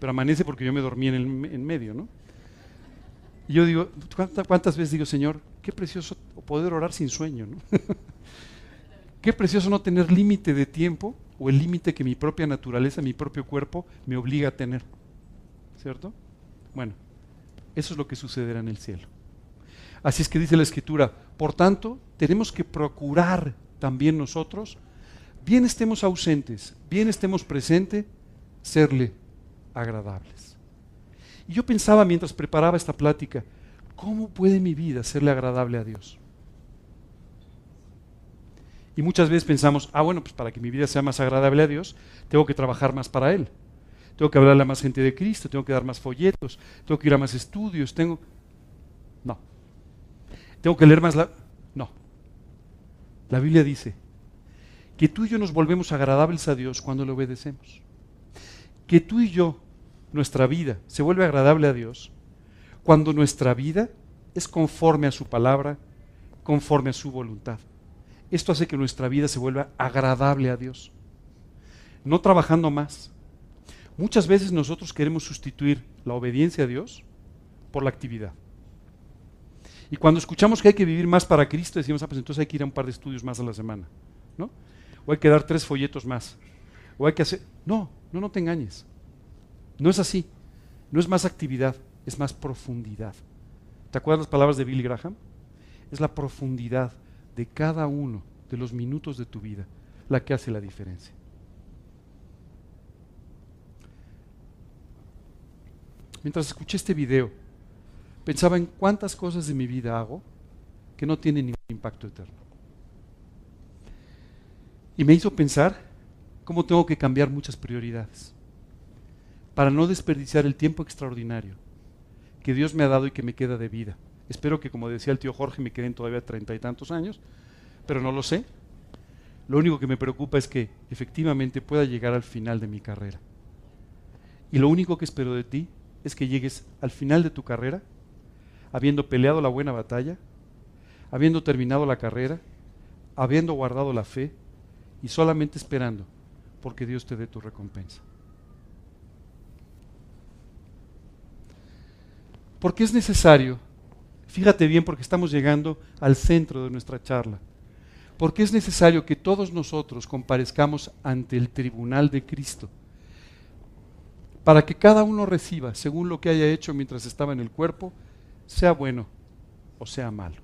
Pero amanece porque yo me dormí en, el, en medio, ¿no? Y yo digo, ¿cuántas, veces digo, Señor, qué precioso poder orar sin sueño, ¿no? qué precioso no tener límite de tiempo o el límite que mi propia naturaleza, mi propio cuerpo me obliga a tener. ¿Cierto? Bueno, eso es lo que sucederá en el cielo. Así es que dice la Escritura, por tanto, tenemos que procurar también nosotros, bien estemos ausentes, bien estemos presentes, serle agradables. Y yo pensaba mientras preparaba esta plática, ¿cómo puede mi vida serle agradable a Dios? Y muchas veces pensamos, ah, bueno, pues para que mi vida sea más agradable a Dios, tengo que trabajar más para Él. Tengo que hablarle a más gente de Cristo, tengo que dar más folletos, tengo que ir a más estudios, tengo... No. Tengo que leer más la... No. La Biblia dice que tú y yo nos volvemos agradables a Dios cuando le obedecemos. Que tú y yo, nuestra vida, se vuelve agradable a Dios cuando nuestra vida es conforme a su palabra, conforme a su voluntad. Esto hace que nuestra vida se vuelva agradable a Dios. No trabajando más, Muchas veces nosotros queremos sustituir la obediencia a Dios por la actividad. Y cuando escuchamos que hay que vivir más para Cristo, decimos, ah, pues entonces hay que ir a un par de estudios más a la semana, ¿no? O hay que dar tres folletos más. O hay que hacer... No, no, no te engañes. No es así. No es más actividad, es más profundidad. ¿Te acuerdas las palabras de Billy Graham? Es la profundidad de cada uno de los minutos de tu vida la que hace la diferencia. mientras escuché este video, pensaba en cuántas cosas de mi vida hago que no tienen ningún impacto eterno. Y me hizo pensar cómo tengo que cambiar muchas prioridades para no desperdiciar el tiempo extraordinario que Dios me ha dado y que me queda de vida. Espero que, como decía el tío Jorge, me queden todavía treinta y tantos años, pero no lo sé. Lo único que me preocupa es que efectivamente pueda llegar al final de mi carrera. Y lo único que espero de ti es que llegues al final de tu carrera, habiendo peleado la buena batalla, habiendo terminado la carrera, habiendo guardado la fe y solamente esperando porque Dios te dé tu recompensa. Porque es necesario, fíjate bien porque estamos llegando al centro de nuestra charla, porque es necesario que todos nosotros comparezcamos ante el tribunal de Cristo para que cada uno reciba, según lo que haya hecho mientras estaba en el cuerpo, sea bueno o sea malo.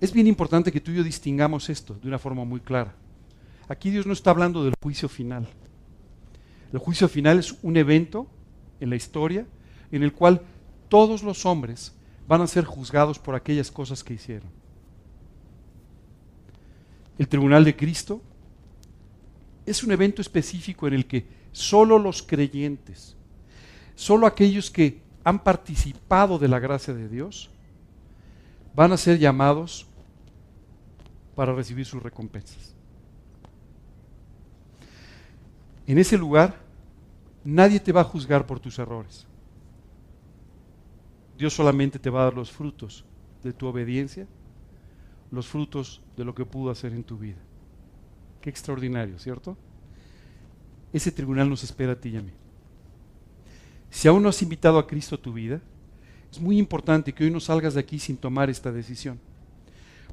Es bien importante que tú y yo distingamos esto de una forma muy clara. Aquí Dios no está hablando del juicio final. El juicio final es un evento en la historia en el cual todos los hombres van a ser juzgados por aquellas cosas que hicieron. El tribunal de Cristo es un evento específico en el que solo los creyentes, solo aquellos que han participado de la gracia de Dios, van a ser llamados para recibir sus recompensas. En ese lugar, nadie te va a juzgar por tus errores. Dios solamente te va a dar los frutos de tu obediencia, los frutos de lo que pudo hacer en tu vida. Qué extraordinario, ¿cierto? ese tribunal nos espera a ti y a mí. Si aún no has invitado a Cristo a tu vida, es muy importante que hoy no salgas de aquí sin tomar esta decisión.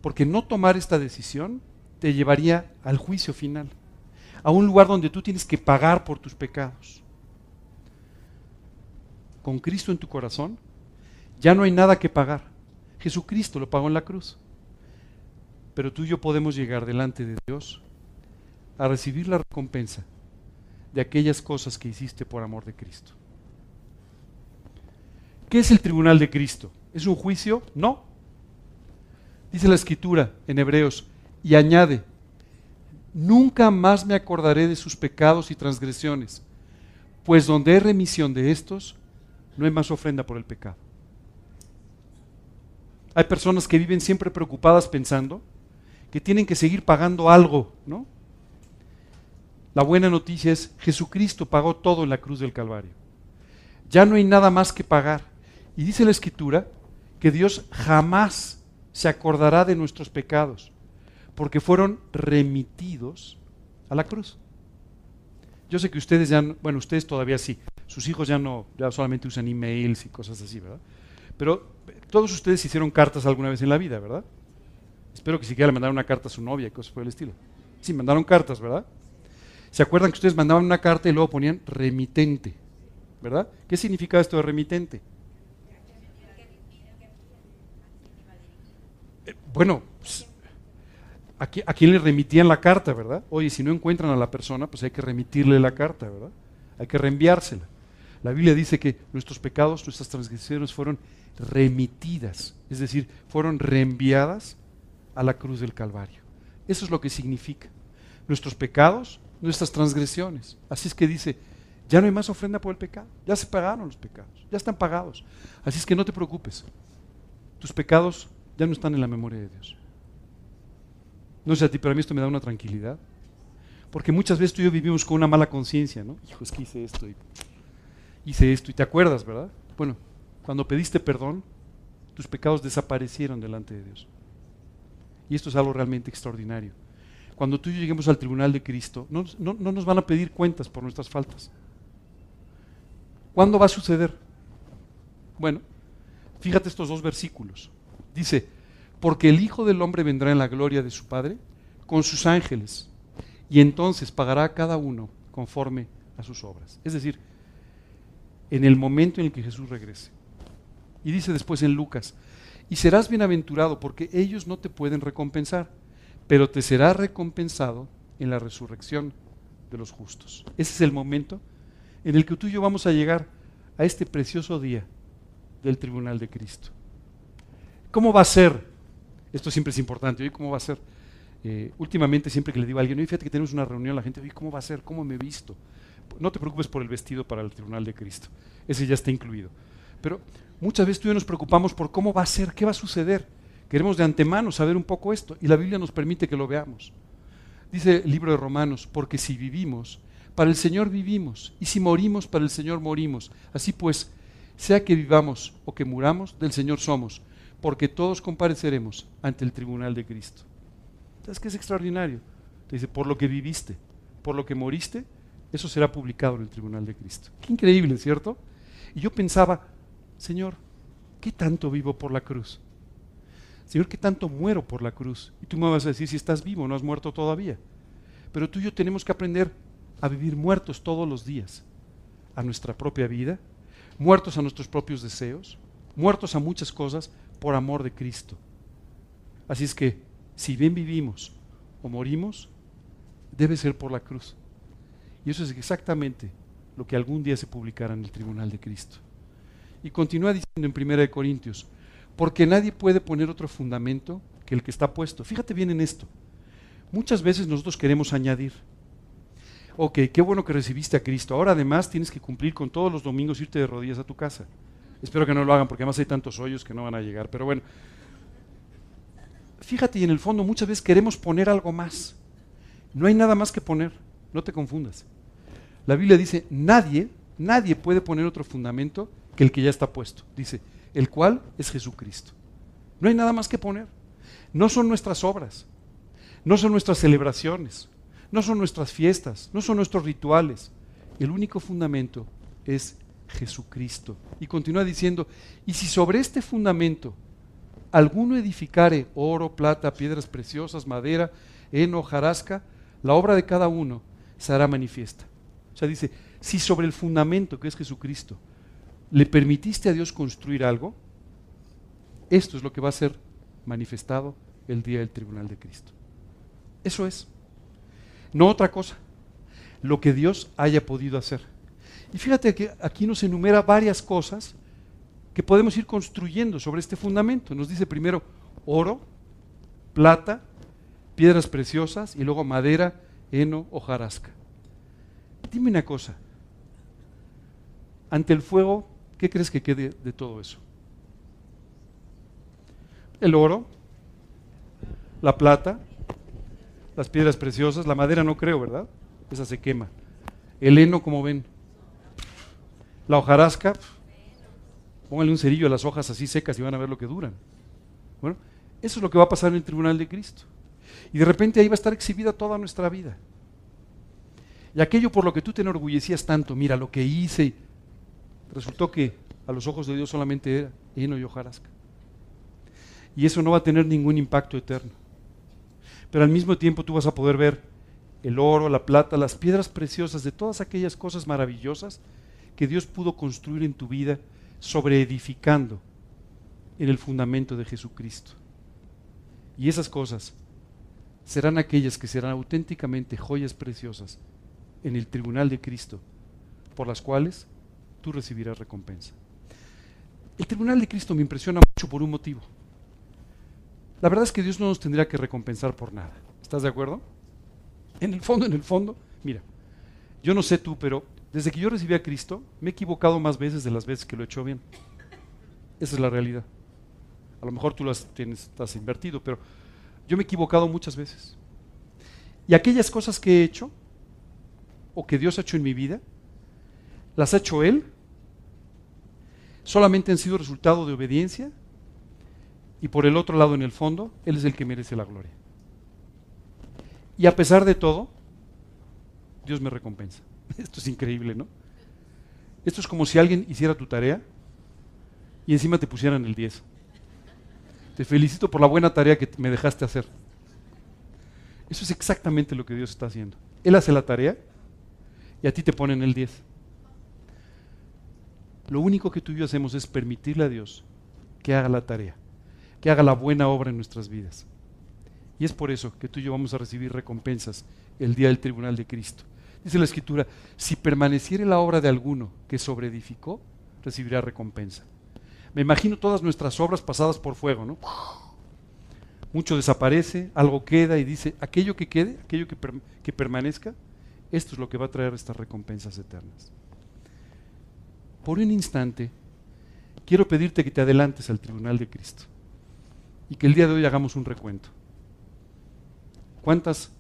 Porque no tomar esta decisión te llevaría al juicio final, a un lugar donde tú tienes que pagar por tus pecados. Con Cristo en tu corazón, ya no hay nada que pagar. Jesucristo lo pagó en la cruz. Pero tú y yo podemos llegar delante de Dios a recibir la recompensa de aquellas cosas que hiciste por amor de Cristo. ¿Qué es el tribunal de Cristo? ¿Es un juicio? No. Dice la escritura en Hebreos y añade, nunca más me acordaré de sus pecados y transgresiones, pues donde hay remisión de estos, no hay más ofrenda por el pecado. Hay personas que viven siempre preocupadas pensando que tienen que seguir pagando algo, ¿no? La buena noticia es Jesucristo pagó todo en la cruz del Calvario. Ya no hay nada más que pagar. Y dice la Escritura que Dios jamás se acordará de nuestros pecados, porque fueron remitidos a la cruz. Yo sé que ustedes ya, no, bueno, ustedes todavía sí, sus hijos ya no, ya solamente usan emails y cosas así, ¿verdad? Pero todos ustedes hicieron cartas alguna vez en la vida, ¿verdad? Espero que siquiera le mandaron una carta a su novia cosas por el estilo. Sí, mandaron cartas, ¿verdad? ¿Se acuerdan que ustedes mandaban una carta y luego ponían remitente? ¿Verdad? ¿Qué significa esto de remitente? Eh, bueno, pues, ¿a, quién le remitían la carta, verdad? Oye, si no encuentran a la persona, pues hay que remitirle la carta, ¿verdad? Hay que reenviársela. La Biblia dice que nuestros pecados, nuestras transgresiones fueron remitidas, es decir, fueron reenviadas a la cruz del Calvario. Eso es lo que significa. Nuestros pecados, nuestras transgresiones. Así es que dice, ya no hay más ofrenda por el pecado, ya se pagaron los pecados, ya están pagados. Así es que no te preocupes, tus pecados ya no están en la memoria de Dios. No sé a ti, pero a mí esto me da una tranquilidad. Porque muchas veces tú y yo vivimos con una mala conciencia, ¿no? Hijo, es que hice esto y hice esto y te acuerdas, ¿verdad? Bueno, cuando pediste perdón, tus pecados desaparecieron delante de Dios. Y esto es algo realmente extraordinario. Cuando tú y yo lleguemos al tribunal de Cristo, no, no, no nos van a pedir cuentas por nuestras faltas. ¿Cuándo va a suceder? Bueno, fíjate estos dos versículos. Dice, porque el Hijo del Hombre vendrá en la gloria de su Padre con sus ángeles, y entonces pagará a cada uno conforme a sus obras. Es decir, en el momento en el que Jesús regrese. Y dice después en Lucas, y serás bienaventurado porque ellos no te pueden recompensar, pero te será recompensado en la resurrección de los justos. Ese es el momento en el que tú y yo vamos a llegar a este precioso día del tribunal de Cristo. ¿Cómo va a ser? Esto siempre es importante. ¿Oye, ¿Cómo va a ser? Eh, últimamente siempre que le digo a alguien, oye, fíjate que tenemos una reunión, la gente, oye, ¿cómo va a ser? ¿Cómo me he visto? No te preocupes por el vestido para el tribunal de Cristo. Ese ya está incluido. Pero muchas veces tú y yo nos preocupamos por cómo va a ser, qué va a suceder. Queremos de antemano saber un poco esto y la Biblia nos permite que lo veamos. Dice el libro de Romanos, porque si vivimos, para el Señor vivimos, y si morimos, para el Señor morimos. Así pues, sea que vivamos o que muramos, del Señor somos, porque todos compareceremos ante el tribunal de Cristo. ¿Sabes qué es extraordinario? Te dice, por lo que viviste, por lo que moriste, eso será publicado en el tribunal de Cristo. Qué increíble, ¿cierto? Y yo pensaba, Señor, ¿qué tanto vivo por la cruz? Señor, ¿qué tanto muero por la cruz? Y tú me vas a decir si estás vivo, no has muerto todavía. Pero tú y yo tenemos que aprender a vivir muertos todos los días, a nuestra propia vida, muertos a nuestros propios deseos, muertos a muchas cosas por amor de Cristo. Así es que, si bien vivimos o morimos, debe ser por la cruz. Y eso es exactamente lo que algún día se publicará en el tribunal de Cristo. Y continúa diciendo en 1 Corintios, porque nadie puede poner otro fundamento que el que está puesto. Fíjate bien en esto. Muchas veces nosotros queremos añadir, ok, qué bueno que recibiste a Cristo, ahora además tienes que cumplir con todos los domingos irte de rodillas a tu casa. Espero que no lo hagan porque además hay tantos hoyos que no van a llegar, pero bueno. Fíjate, y en el fondo muchas veces queremos poner algo más. No hay nada más que poner, no te confundas. La Biblia dice, nadie, nadie puede poner otro fundamento que el que ya está puesto. Dice, el cual es Jesucristo. No hay nada más que poner. No son nuestras obras, no son nuestras celebraciones, no son nuestras fiestas, no son nuestros rituales. El único fundamento es Jesucristo. Y continúa diciendo, y si sobre este fundamento alguno edificare oro, plata, piedras preciosas, madera, heno, jarasca, la obra de cada uno será manifiesta. O sea, dice, si sobre el fundamento que es Jesucristo le permitiste a Dios construir algo, esto es lo que va a ser manifestado el día del tribunal de Cristo. Eso es. No otra cosa. Lo que Dios haya podido hacer. Y fíjate que aquí nos enumera varias cosas que podemos ir construyendo sobre este fundamento. Nos dice primero oro, plata, piedras preciosas y luego madera, heno, hojarasca. Dime una cosa. Ante el fuego ¿Qué crees que quede de todo eso? El oro, la plata, las piedras preciosas, la madera no creo, ¿verdad? Esa se quema. El heno, como ven. La hojarasca, pónganle un cerillo a las hojas así secas y van a ver lo que duran. Bueno, eso es lo que va a pasar en el tribunal de Cristo. Y de repente ahí va a estar exhibida toda nuestra vida. Y aquello por lo que tú te enorgullecías tanto, mira lo que hice, resultó que a los ojos de Dios solamente era heno y hojarasca. Y eso no va a tener ningún impacto eterno. Pero al mismo tiempo tú vas a poder ver el oro, la plata, las piedras preciosas de todas aquellas cosas maravillosas que Dios pudo construir en tu vida sobre edificando en el fundamento de Jesucristo. Y esas cosas serán aquellas que serán auténticamente joyas preciosas en el tribunal de Cristo, por las cuales tú recibirás recompensa. El tribunal de Cristo me impresiona mucho por un motivo. La verdad es que Dios no nos tendría que recompensar por nada. ¿Estás de acuerdo? En el fondo, en el fondo, mira, yo no sé tú, pero desde que yo recibí a Cristo, me he equivocado más veces de las veces que lo he hecho bien. Esa es la realidad. A lo mejor tú las tienes, estás invertido, pero yo me he equivocado muchas veces. Y aquellas cosas que he hecho, o que Dios ha hecho en mi vida, las ha hecho Él, solamente han sido resultado de obediencia, y por el otro lado, en el fondo, Él es el que merece la gloria. Y a pesar de todo, Dios me recompensa. Esto es increíble, ¿no? Esto es como si alguien hiciera tu tarea y encima te pusieran el 10. Te felicito por la buena tarea que me dejaste hacer. Eso es exactamente lo que Dios está haciendo. Él hace la tarea y a ti te ponen el 10. Lo único que tú y yo hacemos es permitirle a Dios que haga la tarea, que haga la buena obra en nuestras vidas. Y es por eso que tú y yo vamos a recibir recompensas el día del tribunal de Cristo. Dice la Escritura, si permaneciere la obra de alguno que sobreedificó, recibirá recompensa. Me imagino todas nuestras obras pasadas por fuego, ¿no? Mucho desaparece, algo queda y dice, aquello que quede, aquello que, que permanezca, esto es lo que va a traer estas recompensas eternas. Por un instante, quiero pedirte que te adelantes al tribunal de Cristo y que el día de hoy hagamos un recuento. ¿Cuántas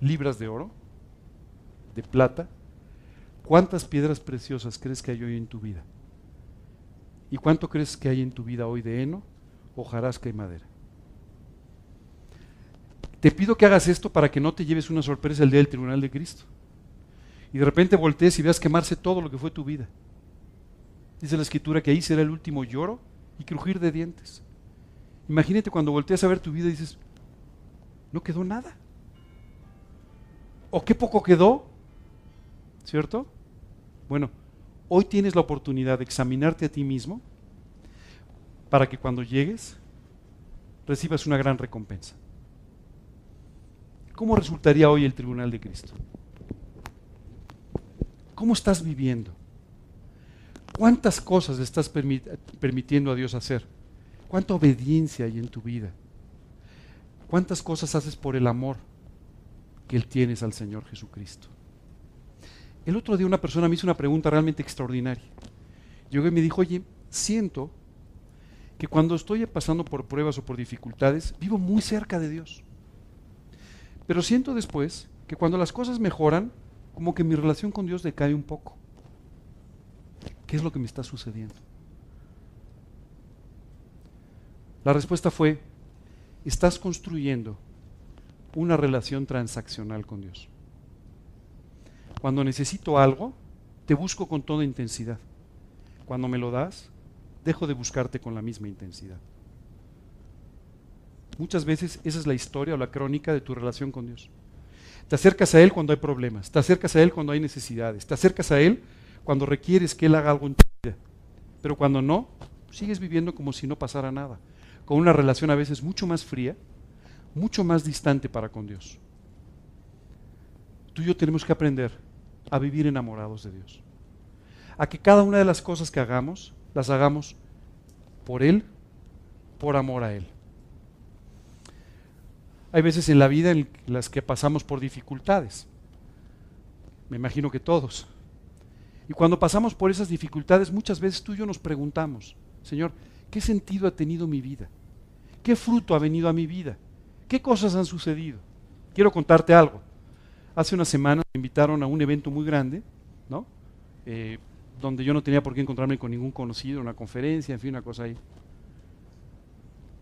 libras de oro? ¿De plata? ¿Cuántas piedras preciosas crees que hay hoy en tu vida? ¿Y cuánto crees que hay en tu vida hoy de heno, hojarasca y madera? Te pido que hagas esto para que no te lleves una sorpresa el día del tribunal de Cristo. Y de repente voltees y veas quemarse todo lo que fue tu vida. Dice la escritura que ahí será el último lloro y crujir de dientes. Imagínate cuando volteas a ver tu vida y dices, no quedó nada. ¿O qué poco quedó? ¿Cierto? Bueno, hoy tienes la oportunidad de examinarte a ti mismo para que cuando llegues recibas una gran recompensa. ¿Cómo resultaría hoy el tribunal de Cristo? ¿Cómo estás viviendo? ¿Cuántas cosas estás permitiendo a Dios hacer? ¿Cuánta obediencia hay en tu vida? ¿Cuántas cosas haces por el amor que Él tienes al Señor Jesucristo? El otro día una persona me hizo una pregunta realmente extraordinaria. Llegó y me dijo, oye, siento que cuando estoy pasando por pruebas o por dificultades, vivo muy cerca de Dios. Pero siento después que cuando las cosas mejoran, como que mi relación con Dios decae un poco. ¿Qué es lo que me está sucediendo? La respuesta fue, estás construyendo una relación transaccional con Dios. Cuando necesito algo, te busco con toda intensidad. Cuando me lo das, dejo de buscarte con la misma intensidad. Muchas veces esa es la historia o la crónica de tu relación con Dios. Te acercas a Él cuando hay problemas, te acercas a Él cuando hay necesidades, te acercas a Él cuando requieres que Él haga algo en tu vida. Pero cuando no, sigues viviendo como si no pasara nada con una relación a veces mucho más fría, mucho más distante para con Dios. Tú y yo tenemos que aprender a vivir enamorados de Dios. A que cada una de las cosas que hagamos, las hagamos por Él, por amor a Él. Hay veces en la vida en las que pasamos por dificultades. Me imagino que todos. Y cuando pasamos por esas dificultades, muchas veces tú y yo nos preguntamos, Señor, ¿Qué sentido ha tenido mi vida? ¿Qué fruto ha venido a mi vida? ¿Qué cosas han sucedido? Quiero contarte algo. Hace unas semanas me invitaron a un evento muy grande, ¿no? Eh, donde yo no tenía por qué encontrarme con ningún conocido, una conferencia, en fin, una cosa ahí.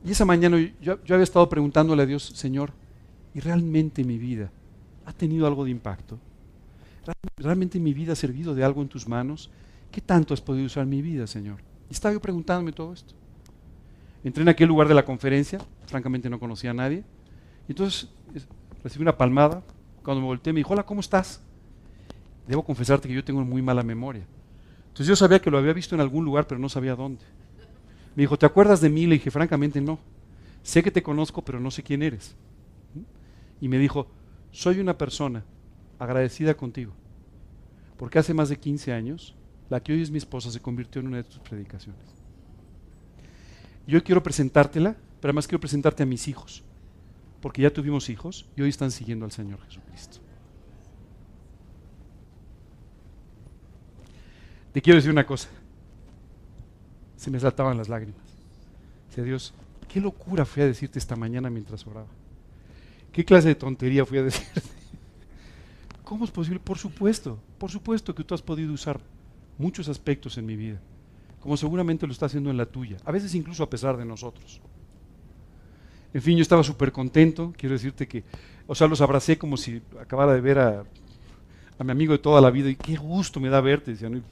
Y esa mañana yo, yo había estado preguntándole a Dios, Señor, ¿y realmente mi vida ha tenido algo de impacto? ¿Realmente mi vida ha servido de algo en tus manos? ¿Qué tanto has podido usar mi vida, Señor? Y estaba yo preguntándome todo esto. Entré en aquel lugar de la conferencia, francamente no conocía a nadie, y entonces recibí una palmada. Cuando me volteé me dijo, hola, ¿cómo estás? Debo confesarte que yo tengo muy mala memoria. Entonces yo sabía que lo había visto en algún lugar, pero no sabía dónde. Me dijo, ¿te acuerdas de mí? Le dije, francamente no. Sé que te conozco, pero no sé quién eres. Y me dijo, soy una persona agradecida contigo, porque hace más de 15 años, la que hoy es mi esposa se convirtió en una de tus predicaciones. Yo quiero presentártela, pero además quiero presentarte a mis hijos, porque ya tuvimos hijos y hoy están siguiendo al Señor Jesucristo. Te quiero decir una cosa. Se me saltaban las lágrimas. Dice Dios, qué locura fui a decirte esta mañana mientras oraba. ¿Qué clase de tontería fui a decirte? ¿Cómo es posible? Por supuesto, por supuesto que tú has podido usar muchos aspectos en mi vida como seguramente lo está haciendo en la tuya, a veces incluso a pesar de nosotros. En fin, yo estaba súper contento, quiero decirte que, o sea, los abracé como si acabara de ver a, mi amigo de toda la vida y qué gusto me da verte, decían,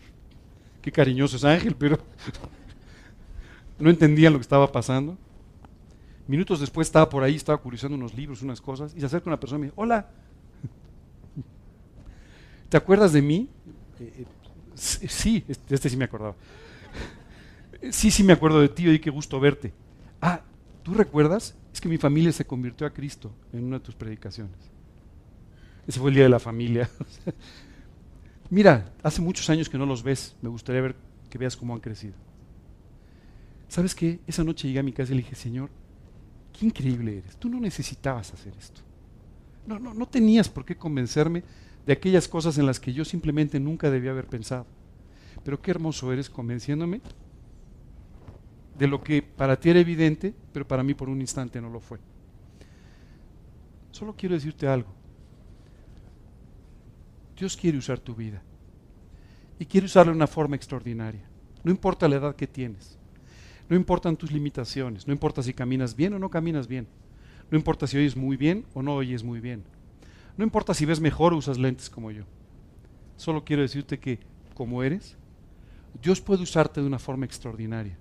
qué cariñoso es Ángel, pero no entendían lo que estaba pasando. Minutos después estaba por ahí, estaba curiosando unos libros, unas cosas, y se acerca una persona y me dice, hola, ¿te acuerdas de mí? Eh, eh, sí, este, este sí me acordaba sí, sí me acuerdo de ti, y qué gusto verte. Ah, ¿tú recuerdas? Es que mi familia se convirtió a Cristo en una de tus predicaciones. Ese fue el día de la familia. Mira, hace muchos años que no los ves, me gustaría ver que veas cómo han crecido. ¿Sabes qué? Esa noche llegué a mi casa y le dije, Señor, qué increíble eres. Tú no necesitabas hacer esto. No, no, no tenías por qué convencerme de aquellas cosas en las que yo simplemente nunca debía haber pensado. Pero qué hermoso eres convenciéndome de lo que para ti era evidente, pero para mí por un instante no lo fue. Solo quiero decirte algo. Dios quiere usar tu vida y quiere usarla de una forma extraordinaria. No importa la edad que tienes, no importan tus limitaciones, no importa si caminas bien o no caminas bien, no importa si oyes muy bien o no oyes muy bien, no importa si ves mejor o usas lentes como yo. Solo quiero decirte que como eres, Dios puede usarte de una forma extraordinaria.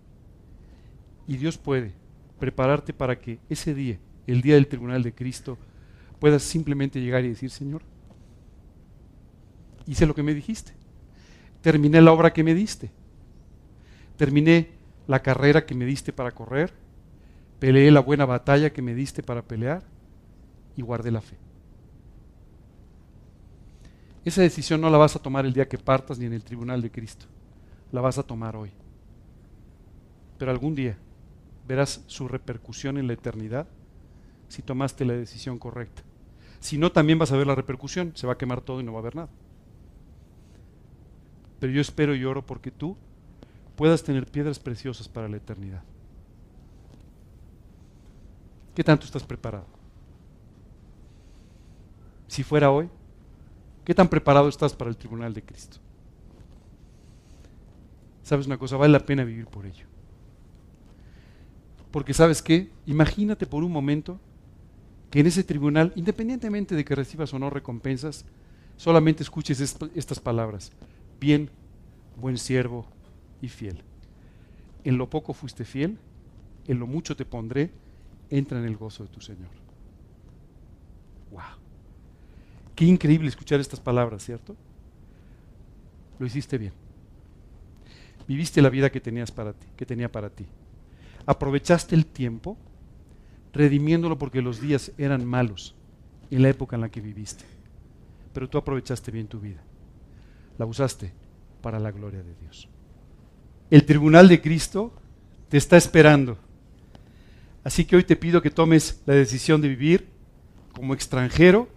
Y Dios puede prepararte para que ese día, el día del tribunal de Cristo, puedas simplemente llegar y decir, Señor, hice lo que me dijiste. Terminé la obra que me diste. Terminé la carrera que me diste para correr. Peleé la buena batalla que me diste para pelear y guardé la fe. Esa decisión no la vas a tomar el día que partas ni en el tribunal de Cristo. La vas a tomar hoy. Pero algún día verás su repercusión en la eternidad si tomaste la decisión correcta. Si no, también vas a ver la repercusión, se va a quemar todo y no va a haber nada. Pero yo espero y oro porque tú puedas tener piedras preciosas para la eternidad. ¿Qué tanto estás preparado? Si fuera hoy, ¿qué tan preparado estás para el tribunal de Cristo? ¿Sabes una cosa? Vale la pena vivir por ello. Porque sabes qué, imagínate por un momento que en ese tribunal, independientemente de que recibas o no recompensas, solamente escuches estas palabras. Bien, buen siervo y fiel. En lo poco fuiste fiel, en lo mucho te pondré, entra en el gozo de tu Señor. ¡Wow! Qué increíble escuchar estas palabras, ¿cierto? Lo hiciste bien. Viviste la vida que tenías para ti, que tenía para ti aprovechaste el tiempo redimiéndolo porque los días eran malos en la época en la que viviste. Pero tú aprovechaste bien tu vida. La usaste para la gloria de Dios. El tribunal de Cristo te está esperando. Así que hoy te pido que tomes la decisión de vivir como extranjero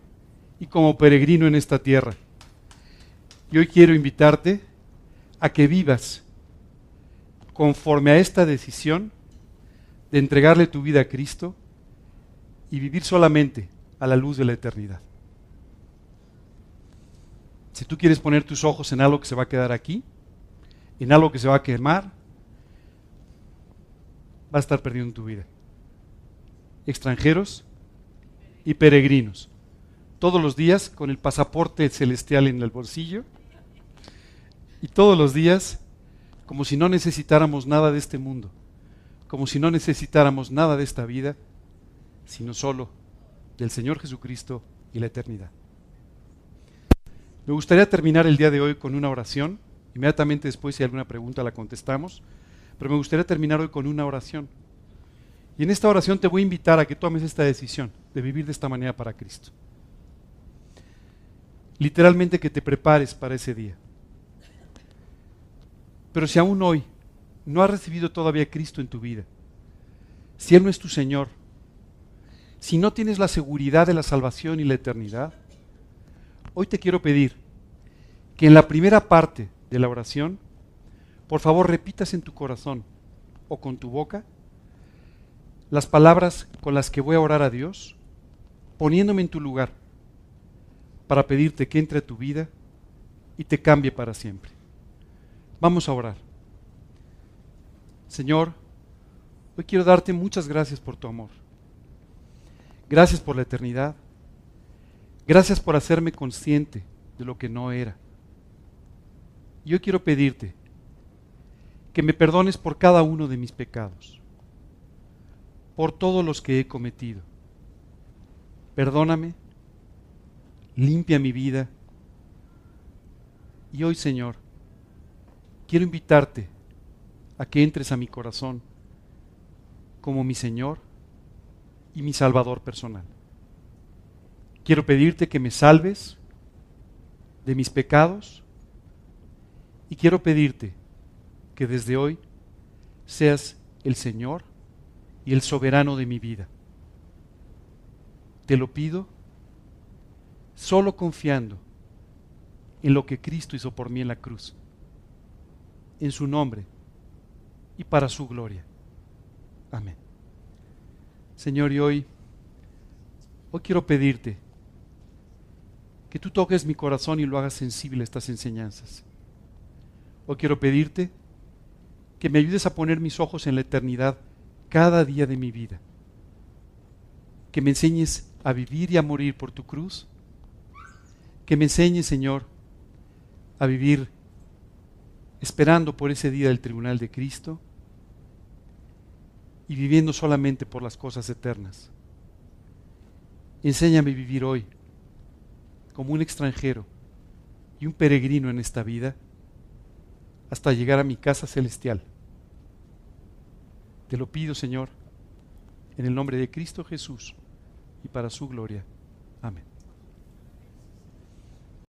y como peregrino en esta tierra. Y hoy quiero invitarte a que vivas conforme a esta decisión de entregarle tu vida a Cristo y vivir solamente a la luz de la eternidad. Si tú quieres poner tus ojos en algo que se va a quedar aquí, en algo que se va a quemar, va a estar perdiendo tu vida. Extranjeros y peregrinos. Todos los días con el pasaporte celestial en el bolsillo y todos los días como si no necesitáramos nada de este mundo, como si no necesitáramos nada de esta vida, sino solo del Señor Jesucristo y la eternidad. Me gustaría terminar el día de hoy con una oración. Inmediatamente después, si hay alguna pregunta, la contestamos. Pero me gustaría terminar hoy con una oración. Y en esta oración te voy a invitar a que tomes esta decisión de vivir de esta manera para Cristo. Literalmente que te prepares para ese día. Pero si aún hoy no has recibido todavía Cristo en tu vida, si Él no es tu Señor, si no tienes la seguridad de la salvación y la eternidad, hoy te quiero pedir que en la primera parte de la oración, por favor repitas en tu corazón o con tu boca las palabras con las que voy a orar a Dios, poniéndome en tu lugar para pedirte que entre a tu vida y te cambie para siempre. Vamos a orar. Señor, hoy quiero darte muchas gracias por tu amor. Gracias por la eternidad. Gracias por hacerme consciente de lo que no era. Yo quiero pedirte que me perdones por cada uno de mis pecados, por todos los que he cometido. Perdóname, limpia mi vida. Y hoy, Señor, quiero invitarte a que entres a mi corazón como mi Señor y mi Salvador personal. Quiero pedirte que me salves de mis pecados y quiero pedirte que desde hoy seas el Señor y el soberano de mi vida. Te lo pido solo confiando en lo que Cristo hizo por mí en la cruz en su nombre y para su gloria. Amén. Señor, y hoy, hoy quiero pedirte que tú toques mi corazón y lo hagas sensible a estas enseñanzas. Hoy quiero pedirte que me ayudes a poner mis ojos en la eternidad cada día de mi vida. Que me enseñes a vivir y a morir por tu cruz. Que me enseñes, Señor, a vivir esperando por ese día del tribunal de Cristo y viviendo solamente por las cosas eternas. Enséñame a vivir hoy como un extranjero y un peregrino en esta vida hasta llegar a mi casa celestial. Te lo pido, Señor, en el nombre de Cristo Jesús y para su gloria.